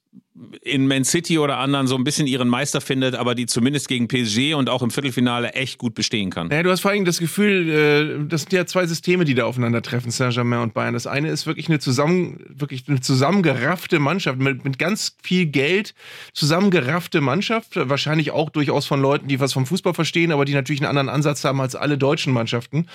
in Man City oder anderen so ein bisschen ihren Meister findet, aber die zumindest gegen PSG und auch im Viertelfinale echt gut bestehen kann. Ja, du hast vor allem das Gefühl, äh, das sind ja zwei Systeme, die da aufeinandertreffen, Saint-Germain und Bayern. Das eine ist wirklich eine zusammen, wirklich eine zusammengeraffte Mannschaft mit, mit ganz viel Geld, zusammengeraffte Mannschaft, wahrscheinlich auch durchaus von Leuten, die was vom Fußball verstehen, aber die natürlich einen anderen Ansatz haben als alle deutschen Mannschaften.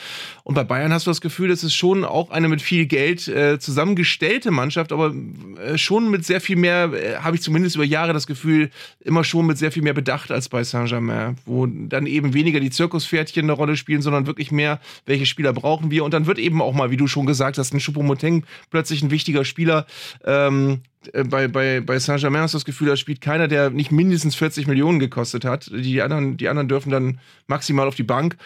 Und bei Bayern hast du das Gefühl, es ist schon auch eine mit viel Geld äh, zusammengestellte Mannschaft, aber äh, schon mit sehr viel mehr, äh, habe ich zumindest über Jahre das Gefühl, immer schon mit sehr viel mehr Bedacht als bei Saint-Germain, wo dann eben weniger die Zirkuspferdchen eine Rolle spielen, sondern wirklich mehr, welche Spieler brauchen wir. Und dann wird eben auch mal, wie du schon gesagt hast, ein Choupo-Moteng plötzlich ein wichtiger Spieler. Ähm, äh, bei, bei, bei Saint-Germain hast du das Gefühl, da spielt keiner, der nicht mindestens 40 Millionen gekostet hat. Die anderen, die anderen dürfen dann maximal auf die Bank.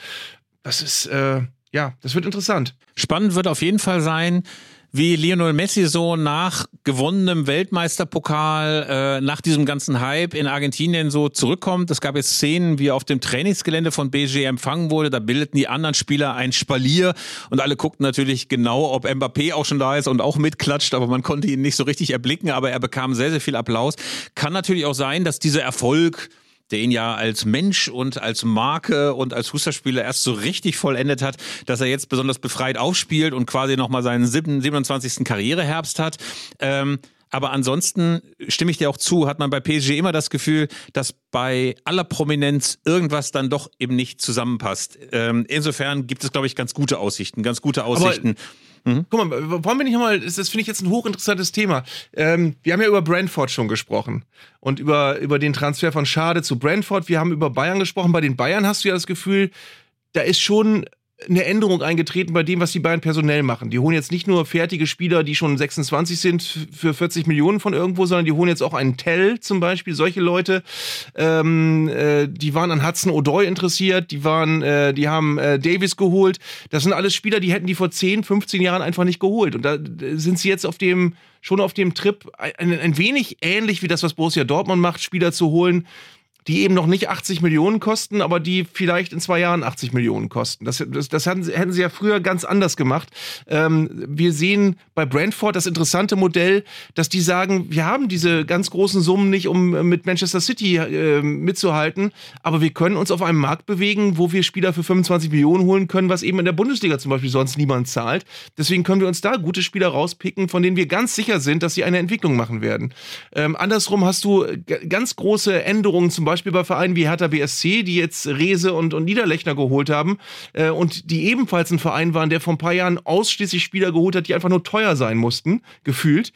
Das ist, äh, ja, das wird interessant. Spannend wird auf jeden Fall sein, wie Lionel Messi so nach gewonnenem Weltmeisterpokal, äh, nach diesem ganzen Hype in Argentinien so zurückkommt. Es gab jetzt Szenen, wie er auf dem Trainingsgelände von BG empfangen wurde. Da bildeten die anderen Spieler ein Spalier und alle guckten natürlich genau, ob Mbappé auch schon da ist und auch mitklatscht, aber man konnte ihn nicht so richtig erblicken, aber er bekam sehr, sehr viel Applaus. Kann natürlich auch sein, dass dieser Erfolg der ihn ja als Mensch und als Marke und als Fußballspieler erst so richtig vollendet hat, dass er jetzt besonders befreit aufspielt und quasi nochmal seinen 27. Karriereherbst hat. Ähm, aber ansonsten stimme ich dir auch zu, hat man bei PSG immer das Gefühl, dass bei aller Prominenz irgendwas dann doch eben nicht zusammenpasst. Ähm, insofern gibt es, glaube ich, ganz gute Aussichten, ganz gute Aussichten. Aber Mhm. Guck mal, wollen wir nicht nochmal, das, finde ich jetzt ein hochinteressantes Thema. Ähm, wir haben ja über Brentford schon gesprochen und über, über den Transfer von Schade zu Brentford. Wir haben über Bayern gesprochen. Bei den Bayern hast du ja das Gefühl, da ist schon eine Änderung eingetreten bei dem, was die beiden personell machen. Die holen jetzt nicht nur fertige Spieler, die schon 26 sind, für 40 Millionen von irgendwo, sondern die holen jetzt auch einen Tell zum Beispiel. Solche Leute, ähm, äh, die waren an Hudson O'Doy interessiert, die waren, äh, die haben äh, Davis geholt. Das sind alles Spieler, die hätten die vor 10, 15 Jahren einfach nicht geholt. Und da sind sie jetzt auf dem schon auf dem Trip ein, ein wenig ähnlich wie das, was Borussia Dortmund macht, Spieler zu holen, die eben noch nicht 80 Millionen kosten, aber die vielleicht in zwei Jahren 80 Millionen kosten. Das, das, das hatten, hätten sie ja früher ganz anders gemacht. Ähm, wir sehen bei Brentford das interessante Modell, dass die sagen, wir haben diese ganz großen Summen nicht, um mit Manchester City äh, mitzuhalten, aber wir können uns auf einem Markt bewegen, wo wir Spieler für 25 Millionen holen können, was eben in der Bundesliga zum Beispiel sonst niemand zahlt. Deswegen können wir uns da gute Spieler rauspicken, von denen wir ganz sicher sind, dass sie eine Entwicklung machen werden. Ähm, andersrum hast du ganz große Änderungen, zum Beispiel bei Vereinen wie Hertha BSC, die jetzt Rese und, und Niederlechner geholt haben äh, und die ebenfalls ein Verein waren, der vor ein paar Jahren ausschließlich Spieler geholt hat, die einfach nur teuer sein mussten, gefühlt.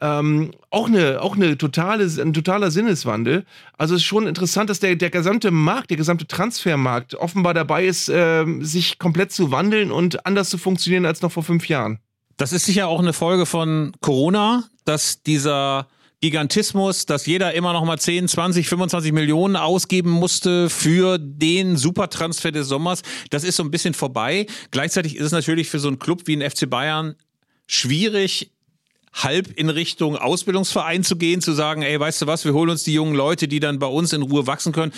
Ähm, auch eine, auch eine totale, ein totaler Sinneswandel. Also es ist schon interessant, dass der, der gesamte Markt, der gesamte Transfermarkt offenbar dabei ist, äh, sich komplett zu wandeln und anders zu funktionieren als noch vor fünf Jahren. Das ist sicher auch eine Folge von Corona, dass dieser Gigantismus, dass jeder immer noch mal 10, 20, 25 Millionen ausgeben musste für den Supertransfer des Sommers. Das ist so ein bisschen vorbei. Gleichzeitig ist es natürlich für so einen Club wie den FC Bayern schwierig, halb in Richtung Ausbildungsverein zu gehen, zu sagen, ey, weißt du was, wir holen uns die jungen Leute, die dann bei uns in Ruhe wachsen können.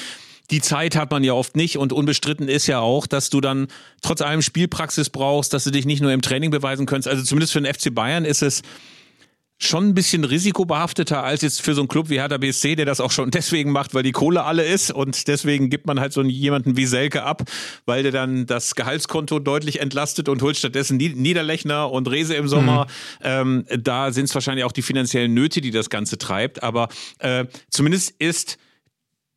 Die Zeit hat man ja oft nicht und unbestritten ist ja auch, dass du dann trotz allem Spielpraxis brauchst, dass du dich nicht nur im Training beweisen kannst. Also zumindest für den FC Bayern ist es schon ein bisschen risikobehafteter als jetzt für so einen Club wie Hertha BSC, der das auch schon deswegen macht, weil die Kohle alle ist und deswegen gibt man halt so jemanden wie Selke ab, weil der dann das Gehaltskonto deutlich entlastet und holt stattdessen Niederlechner und Rese im Sommer. Mhm. Ähm, da sind es wahrscheinlich auch die finanziellen Nöte, die das Ganze treibt, aber äh, zumindest ist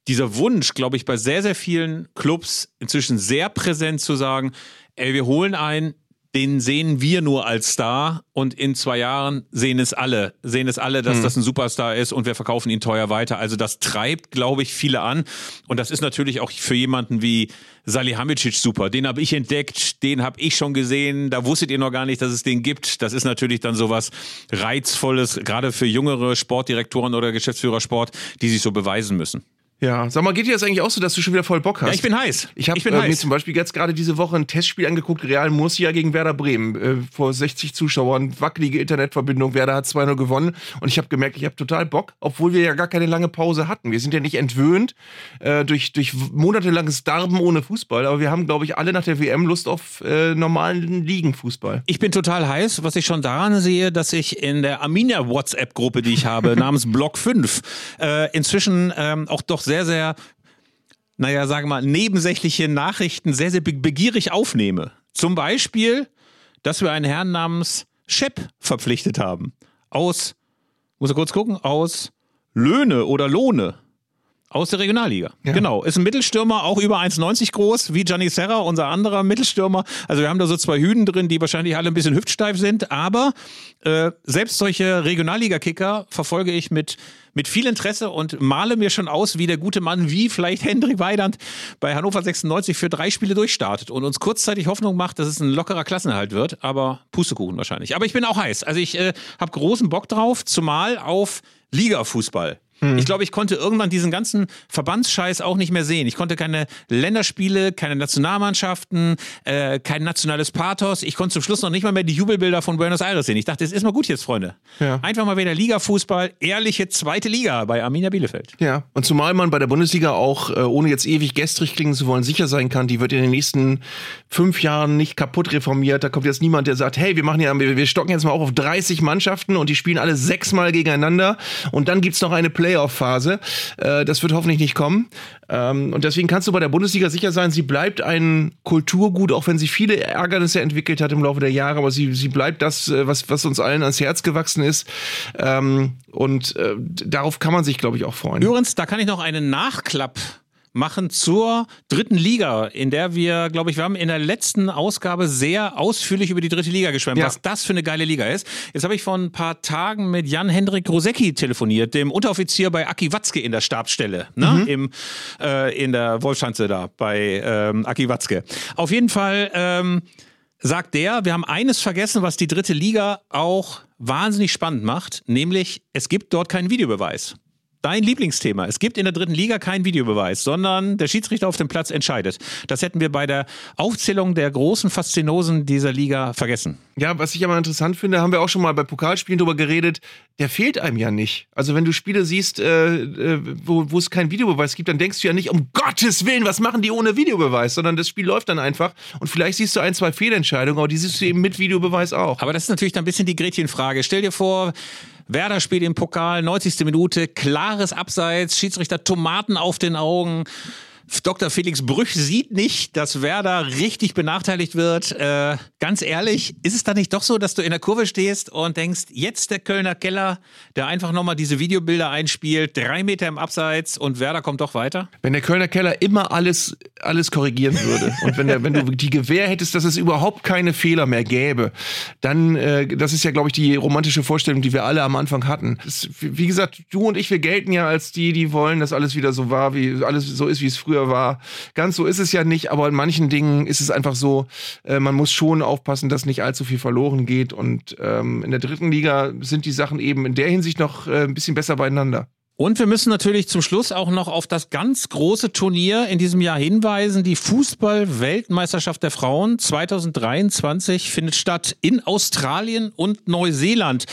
dieser Wunsch, glaube ich, bei sehr, sehr vielen Clubs inzwischen sehr präsent zu sagen, ey, wir holen einen, den sehen wir nur als Star und in zwei Jahren sehen es alle, sehen es alle, dass mhm. das ein Superstar ist und wir verkaufen ihn teuer weiter. Also das treibt, glaube ich, viele an und das ist natürlich auch für jemanden wie Salihamidzic super. Den habe ich entdeckt, den habe ich schon gesehen. Da wusstet ihr noch gar nicht, dass es den gibt. Das ist natürlich dann sowas reizvolles, gerade für jüngere Sportdirektoren oder Geschäftsführer Sport, die sich so beweisen müssen. Ja, sag mal, geht dir das eigentlich auch so, dass du schon wieder voll Bock hast? Ja, ich bin heiß. Ich habe äh, mir zum Beispiel jetzt gerade diese Woche ein Testspiel angeguckt, Real Murcia gegen Werder Bremen. Äh, vor 60 Zuschauern, wackelige Internetverbindung, Werder hat 2-0 gewonnen. Und ich habe gemerkt, ich habe total Bock, obwohl wir ja gar keine lange Pause hatten. Wir sind ja nicht entwöhnt äh, durch, durch monatelanges Darben ohne Fußball, aber wir haben, glaube ich, alle nach der WM Lust auf äh, normalen Ligenfußball. Ich bin total heiß, was ich schon daran sehe, dass ich in der Arminia WhatsApp-Gruppe, die ich habe, namens Block 5, äh, inzwischen ähm, auch doch sehr, sehr, naja, sagen wir mal, nebensächliche Nachrichten sehr, sehr begierig aufnehme. Zum Beispiel, dass wir einen Herrn namens Shep verpflichtet haben. Aus, muss ich kurz gucken, aus Löhne oder Lohne. Aus der Regionalliga. Ja. Genau. Ist ein Mittelstürmer, auch über 1,90 groß, wie Gianni Serra, unser anderer Mittelstürmer. Also wir haben da so zwei Hüden drin, die wahrscheinlich alle ein bisschen hüftsteif sind. Aber äh, selbst solche Regionalliga-Kicker verfolge ich mit, mit viel Interesse und male mir schon aus, wie der gute Mann, wie vielleicht Hendrik Weidand bei Hannover 96 für drei Spiele durchstartet und uns kurzzeitig Hoffnung macht, dass es ein lockerer Klassenerhalt wird. Aber Pustekuchen wahrscheinlich. Aber ich bin auch heiß. Also ich äh, habe großen Bock drauf, zumal auf Liga-Fußball. Hm. Ich glaube, ich konnte irgendwann diesen ganzen Verbandsscheiß auch nicht mehr sehen. Ich konnte keine Länderspiele, keine Nationalmannschaften, äh, kein nationales Pathos. Ich konnte zum Schluss noch nicht mal mehr die Jubelbilder von Buenos Aires sehen. Ich dachte, es ist mal gut jetzt, Freunde. Ja. Einfach mal wieder Liga-Fußball, ehrliche zweite Liga bei Arminia Bielefeld. Ja, und zumal man bei der Bundesliga auch, äh, ohne jetzt ewig gestrig klingen zu wollen, sicher sein kann, die wird in den nächsten fünf Jahren nicht kaputt reformiert. Da kommt jetzt niemand, der sagt, hey, wir machen ja, wir stocken jetzt mal auf auf 30 Mannschaften und die spielen alle sechsmal gegeneinander und dann gibt es noch eine Play Playoff-Phase. Äh, das wird hoffentlich nicht kommen. Ähm, und deswegen kannst du bei der Bundesliga sicher sein, sie bleibt ein Kulturgut, auch wenn sie viele Ärgernisse entwickelt hat im Laufe der Jahre, aber sie, sie bleibt das, äh, was, was uns allen ans Herz gewachsen ist. Ähm, und äh, darauf kann man sich, glaube ich, auch freuen. Übrigens, da kann ich noch einen Nachklapp machen zur dritten Liga, in der wir, glaube ich, wir haben in der letzten Ausgabe sehr ausführlich über die dritte Liga geschwärmt, ja. was das für eine geile Liga ist. Jetzt habe ich vor ein paar Tagen mit Jan-Hendrik Rosecki telefoniert, dem Unteroffizier bei Aki Watzke in der Stabsstelle, ne? Mhm. Im, äh, in der Wolfschanze da bei ähm, Aki Watzke. Auf jeden Fall ähm, sagt der, wir haben eines vergessen, was die dritte Liga auch wahnsinnig spannend macht, nämlich es gibt dort keinen Videobeweis dein Lieblingsthema. Es gibt in der dritten Liga keinen Videobeweis, sondern der Schiedsrichter auf dem Platz entscheidet. Das hätten wir bei der Aufzählung der großen Faszinosen dieser Liga vergessen. Ja, was ich aber interessant finde, haben wir auch schon mal bei Pokalspielen drüber geredet, der fehlt einem ja nicht. Also wenn du Spiele siehst, äh, äh, wo, wo es keinen Videobeweis gibt, dann denkst du ja nicht, um Gottes Willen, was machen die ohne Videobeweis, sondern das Spiel läuft dann einfach und vielleicht siehst du ein, zwei Fehlentscheidungen, aber die siehst du eben mit Videobeweis auch. Aber das ist natürlich dann ein bisschen die Gretchenfrage. Stell dir vor, Werder spielt im Pokal, 90. Minute, klares Abseits, Schiedsrichter Tomaten auf den Augen. Dr. Felix Brüch sieht nicht, dass Werder richtig benachteiligt wird. Äh, ganz ehrlich, ist es da nicht doch so, dass du in der Kurve stehst und denkst, jetzt der Kölner Keller, der einfach nochmal diese Videobilder einspielt, drei Meter im Abseits und Werder kommt doch weiter? Wenn der Kölner Keller immer alles, alles korrigieren würde und wenn, der, wenn du die Gewähr hättest, dass es überhaupt keine Fehler mehr gäbe, dann, äh, das ist ja, glaube ich, die romantische Vorstellung, die wir alle am Anfang hatten. Das, wie gesagt, du und ich, wir gelten ja als die, die wollen, dass alles wieder so war, wie alles so ist, wie es früher war. Ganz so ist es ja nicht, aber in manchen Dingen ist es einfach so, äh, man muss schon aufpassen, dass nicht allzu viel verloren geht. Und ähm, in der dritten Liga sind die Sachen eben in der Hinsicht noch äh, ein bisschen besser beieinander. Und wir müssen natürlich zum Schluss auch noch auf das ganz große Turnier in diesem Jahr hinweisen. Die Fußball-Weltmeisterschaft der Frauen 2023 findet statt in Australien und Neuseeland.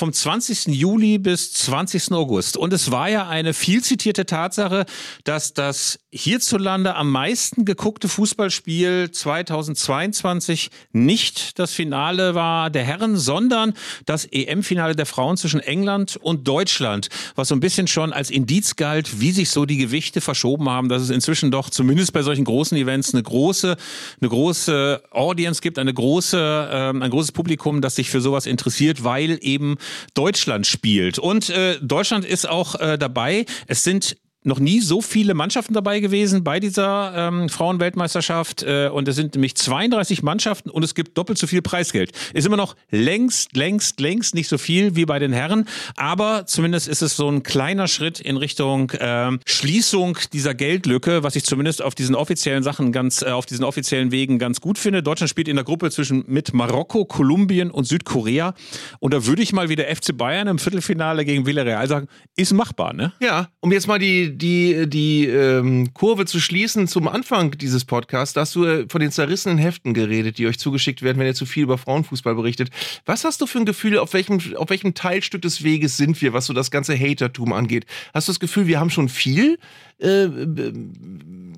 vom 20. Juli bis 20. August. Und es war ja eine viel zitierte Tatsache, dass das hierzulande am meisten geguckte Fußballspiel 2022 nicht das Finale war der Herren, sondern das EM-Finale der Frauen zwischen England und Deutschland, was so ein bisschen schon als Indiz galt, wie sich so die Gewichte verschoben haben, dass es inzwischen doch zumindest bei solchen großen Events eine große, eine große Audience gibt, eine große, ähm, ein großes Publikum, das sich für sowas interessiert, weil eben Deutschland spielt. Und äh, Deutschland ist auch äh, dabei. Es sind noch nie so viele Mannschaften dabei gewesen bei dieser ähm, Frauenweltmeisterschaft äh, und es sind nämlich 32 Mannschaften und es gibt doppelt so viel Preisgeld. Ist immer noch längst, längst, längst nicht so viel wie bei den Herren, aber zumindest ist es so ein kleiner Schritt in Richtung äh, Schließung dieser Geldlücke, was ich zumindest auf diesen offiziellen Sachen ganz, äh, auf diesen offiziellen Wegen ganz gut finde. Deutschland spielt in der Gruppe zwischen mit Marokko, Kolumbien und Südkorea und da würde ich mal wieder FC Bayern im Viertelfinale gegen Villarreal sagen, ist machbar, ne? Ja, um jetzt mal die die, die, ähm, Kurve zu schließen zum Anfang dieses Podcasts, da hast du äh, von den zerrissenen Heften geredet, die euch zugeschickt werden, wenn ihr zu viel über Frauenfußball berichtet. Was hast du für ein Gefühl, auf welchem, auf welchem Teilstück des Weges sind wir, was so das ganze Hatertum angeht? Hast du das Gefühl, wir haben schon viel, äh,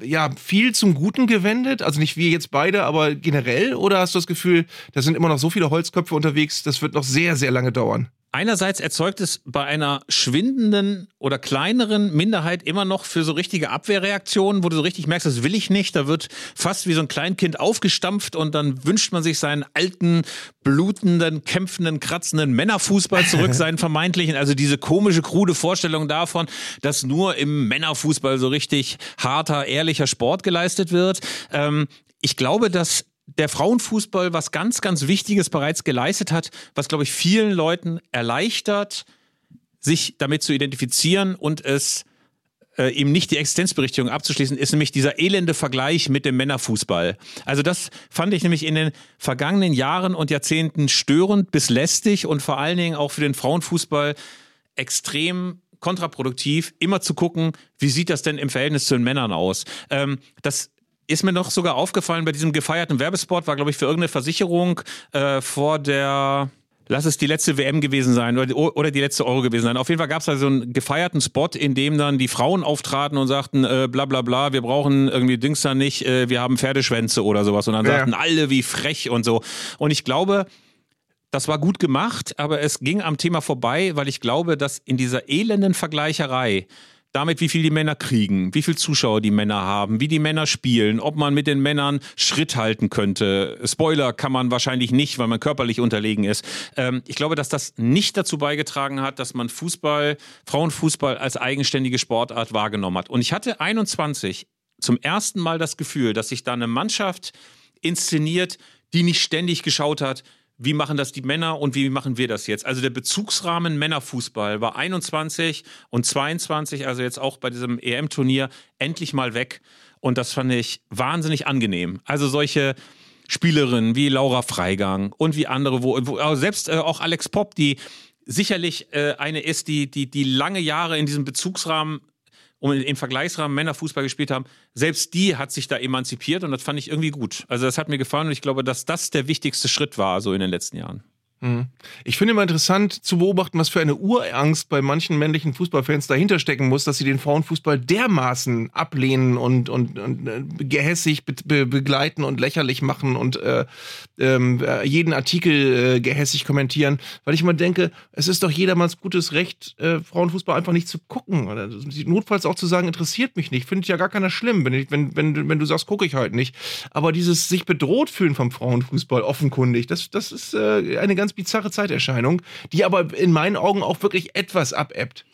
ja, viel zum Guten gewendet? Also nicht wir jetzt beide, aber generell? Oder hast du das Gefühl, da sind immer noch so viele Holzköpfe unterwegs, das wird noch sehr, sehr lange dauern? Einerseits erzeugt es bei einer schwindenden oder kleineren Minderheit immer noch für so richtige Abwehrreaktionen, wo du so richtig merkst, das will ich nicht. Da wird fast wie so ein Kleinkind aufgestampft und dann wünscht man sich seinen alten, blutenden, kämpfenden, kratzenden Männerfußball zurück, seinen vermeintlichen. Also diese komische, krude Vorstellung davon, dass nur im Männerfußball so richtig harter, ehrlicher Sport geleistet wird. Ähm, ich glaube, dass der Frauenfußball was ganz, ganz Wichtiges bereits geleistet hat, was, glaube ich, vielen Leuten erleichtert, sich damit zu identifizieren und es äh, eben nicht die Existenzberichtigung abzuschließen, ist nämlich dieser elende Vergleich mit dem Männerfußball. Also das fand ich nämlich in den vergangenen Jahren und Jahrzehnten störend bis lästig und vor allen Dingen auch für den Frauenfußball extrem kontraproduktiv, immer zu gucken, wie sieht das denn im Verhältnis zu den Männern aus. Ähm, das ist mir noch sogar aufgefallen bei diesem gefeierten Werbespot, war glaube ich für irgendeine Versicherung äh, vor der Lass es die letzte WM gewesen sein oder die, oder die letzte Euro gewesen sein. Auf jeden Fall gab es da so einen gefeierten Spot, in dem dann die Frauen auftraten und sagten, äh, bla bla bla, wir brauchen irgendwie Dings da nicht, äh, wir haben Pferdeschwänze oder sowas. Und dann ja. sagten alle, wie frech und so. Und ich glaube, das war gut gemacht, aber es ging am Thema vorbei, weil ich glaube, dass in dieser elenden Vergleicherei damit, wie viel die Männer kriegen, wie viel Zuschauer die Männer haben, wie die Männer spielen, ob man mit den Männern Schritt halten könnte. Spoiler kann man wahrscheinlich nicht, weil man körperlich unterlegen ist. Ähm, ich glaube, dass das nicht dazu beigetragen hat, dass man Fußball, Frauenfußball als eigenständige Sportart wahrgenommen hat. Und ich hatte 21 zum ersten Mal das Gefühl, dass sich da eine Mannschaft inszeniert, die nicht ständig geschaut hat, wie machen das die Männer und wie machen wir das jetzt? Also der Bezugsrahmen Männerfußball war 21 und 22, also jetzt auch bei diesem EM-Turnier, endlich mal weg. Und das fand ich wahnsinnig angenehm. Also solche Spielerinnen wie Laura Freigang und wie andere, wo, wo selbst äh, auch Alex Popp, die sicherlich äh, eine ist, die, die, die lange Jahre in diesem Bezugsrahmen und im Vergleichsrahmen Männerfußball gespielt haben, selbst die hat sich da emanzipiert und das fand ich irgendwie gut. Also das hat mir gefallen und ich glaube, dass das der wichtigste Schritt war so in den letzten Jahren. Mhm. Ich finde immer interessant zu beobachten, was für eine Urangst bei manchen männlichen Fußballfans dahinter stecken muss, dass sie den Frauenfußball dermaßen ablehnen und, und, und äh, gehässig be be begleiten und lächerlich machen und äh, ähm, äh, jeden Artikel äh, gehässig kommentieren, weil ich immer denke, es ist doch jedermanns gutes Recht, äh, Frauenfußball einfach nicht zu gucken. Oder notfalls auch zu sagen, interessiert mich nicht. Finde ich ja gar keiner schlimm, wenn, ich, wenn, wenn, wenn du sagst, gucke ich halt nicht. Aber dieses sich bedroht fühlen vom Frauenfußball, offenkundig, das, das ist äh, eine ganz bizarre Zeiterscheinung, die aber in meinen Augen auch wirklich etwas abebbt.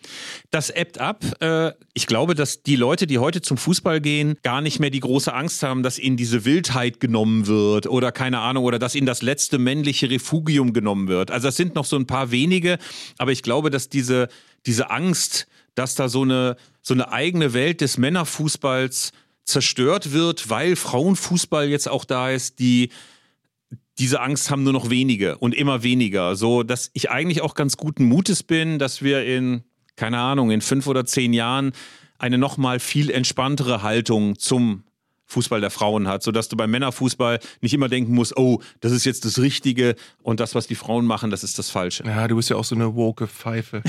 Das ebbt ab. Äh, ich glaube, dass die Leute, die heute zum Fußball gehen, gar nicht mehr die große Angst haben, dass ihnen diese Wildheit genommen wird oder keine Ahnung, oder dass ihnen das letzte männliche Refugium genommen wird. Also es sind noch so ein paar wenige, aber ich glaube, dass diese, diese Angst, dass da so eine, so eine eigene Welt des Männerfußballs zerstört wird, weil Frauenfußball jetzt auch da ist, die diese Angst haben nur noch wenige und immer weniger. So, dass ich eigentlich auch ganz guten Mutes bin, dass wir in, keine Ahnung, in fünf oder zehn Jahren eine nochmal viel entspanntere Haltung zum Fußball der Frauen hat, sodass du beim Männerfußball nicht immer denken musst, oh, das ist jetzt das Richtige und das, was die Frauen machen, das ist das Falsche. Ja, du bist ja auch so eine woke Pfeife.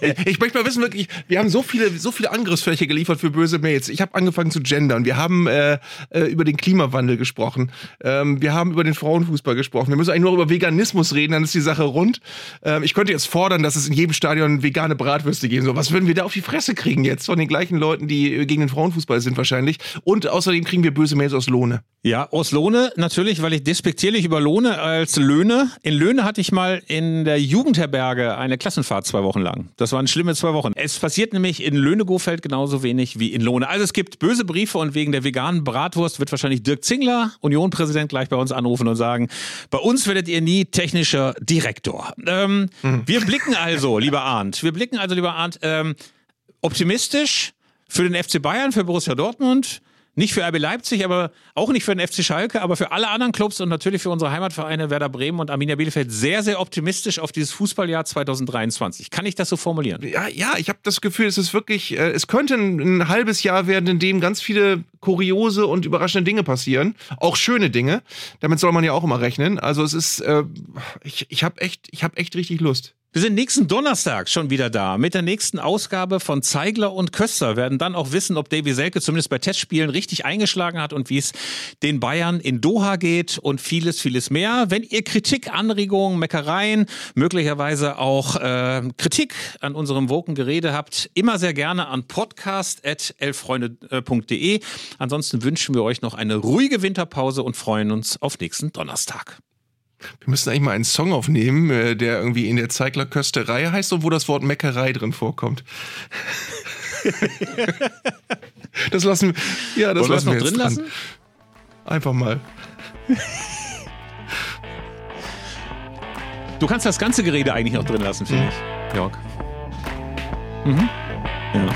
ich möchte mal wissen, wirklich, wir haben so viele, so viele Angriffsfläche geliefert für böse Mails. Ich habe angefangen zu gendern. Wir haben äh, äh, über den Klimawandel gesprochen. Ähm, wir haben über den Frauenfußball gesprochen. Wir müssen eigentlich nur über Veganismus reden, dann ist die Sache rund. Ähm, ich könnte jetzt fordern, dass es in jedem Stadion vegane Bratwürste geben soll. Was würden wir da auf die Fresse kriegen jetzt von den gleichen Leuten, die gegen den Frauenfußball sind wahrscheinlich? Und außerdem kriegen wir böse Mails aus Lohne. Ja, aus Lohne natürlich, weil ich despektierlich über Lohne als Löhne. In Löhne hatte ich mal in der Jugendherberge eine Klassenfahrt zwei Wochen lang. Das waren schlimme zwei Wochen. Es passiert nämlich in Löhne-Gofeld genauso wenig wie in Lohne. Also es gibt böse Briefe und wegen der veganen Bratwurst wird wahrscheinlich Dirk Zingler, Unionpräsident, gleich bei uns anrufen und sagen, bei uns werdet ihr nie technischer Direktor. Ähm, mhm. Wir blicken also, lieber Arndt, wir blicken also, lieber Arndt, ähm, optimistisch für den FC Bayern, für Borussia Dortmund, nicht für RB Leipzig, aber auch nicht für den FC Schalke, aber für alle anderen Clubs und natürlich für unsere Heimatvereine Werder Bremen und Arminia Bielefeld sehr, sehr optimistisch auf dieses Fußballjahr 2023. Kann ich das so formulieren? Ja, ja ich habe das Gefühl, es ist wirklich, äh, es könnte ein, ein, halbes Jahr werden, in dem ganz viele kuriose und überraschende Dinge passieren. Auch schöne Dinge. Damit soll man ja auch immer rechnen. Also es ist, äh, ich, ich habe echt, ich habe echt richtig Lust. Wir sind nächsten Donnerstag schon wieder da mit der nächsten Ausgabe von Zeigler und Köster. Werden dann auch wissen, ob Davy Selke zumindest bei Testspielen richtig eingeschlagen hat und wie es den Bayern in Doha geht und vieles, vieles mehr. Wenn ihr Kritik, Anregungen, Meckereien, möglicherweise auch äh, Kritik an unserem Woken-Gerede habt, immer sehr gerne an podcast.elfreunde.de. Ansonsten wünschen wir euch noch eine ruhige Winterpause und freuen uns auf nächsten Donnerstag. Wir müssen eigentlich mal einen Song aufnehmen, äh, der irgendwie in der Zeigler-Kösterei heißt und wo das Wort Meckerei drin vorkommt. das lassen wir, ja, das Wollen lassen wir, noch drin lassen? Einfach mal. Du kannst das ganze Gerede eigentlich noch drin lassen, finde mhm. ich, Jörg. Mhm. Ja.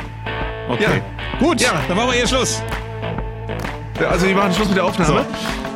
Okay. Ja. Gut, ja. dann machen wir hier Schluss. Also, wir machen Schluss mit der Aufnahme. So.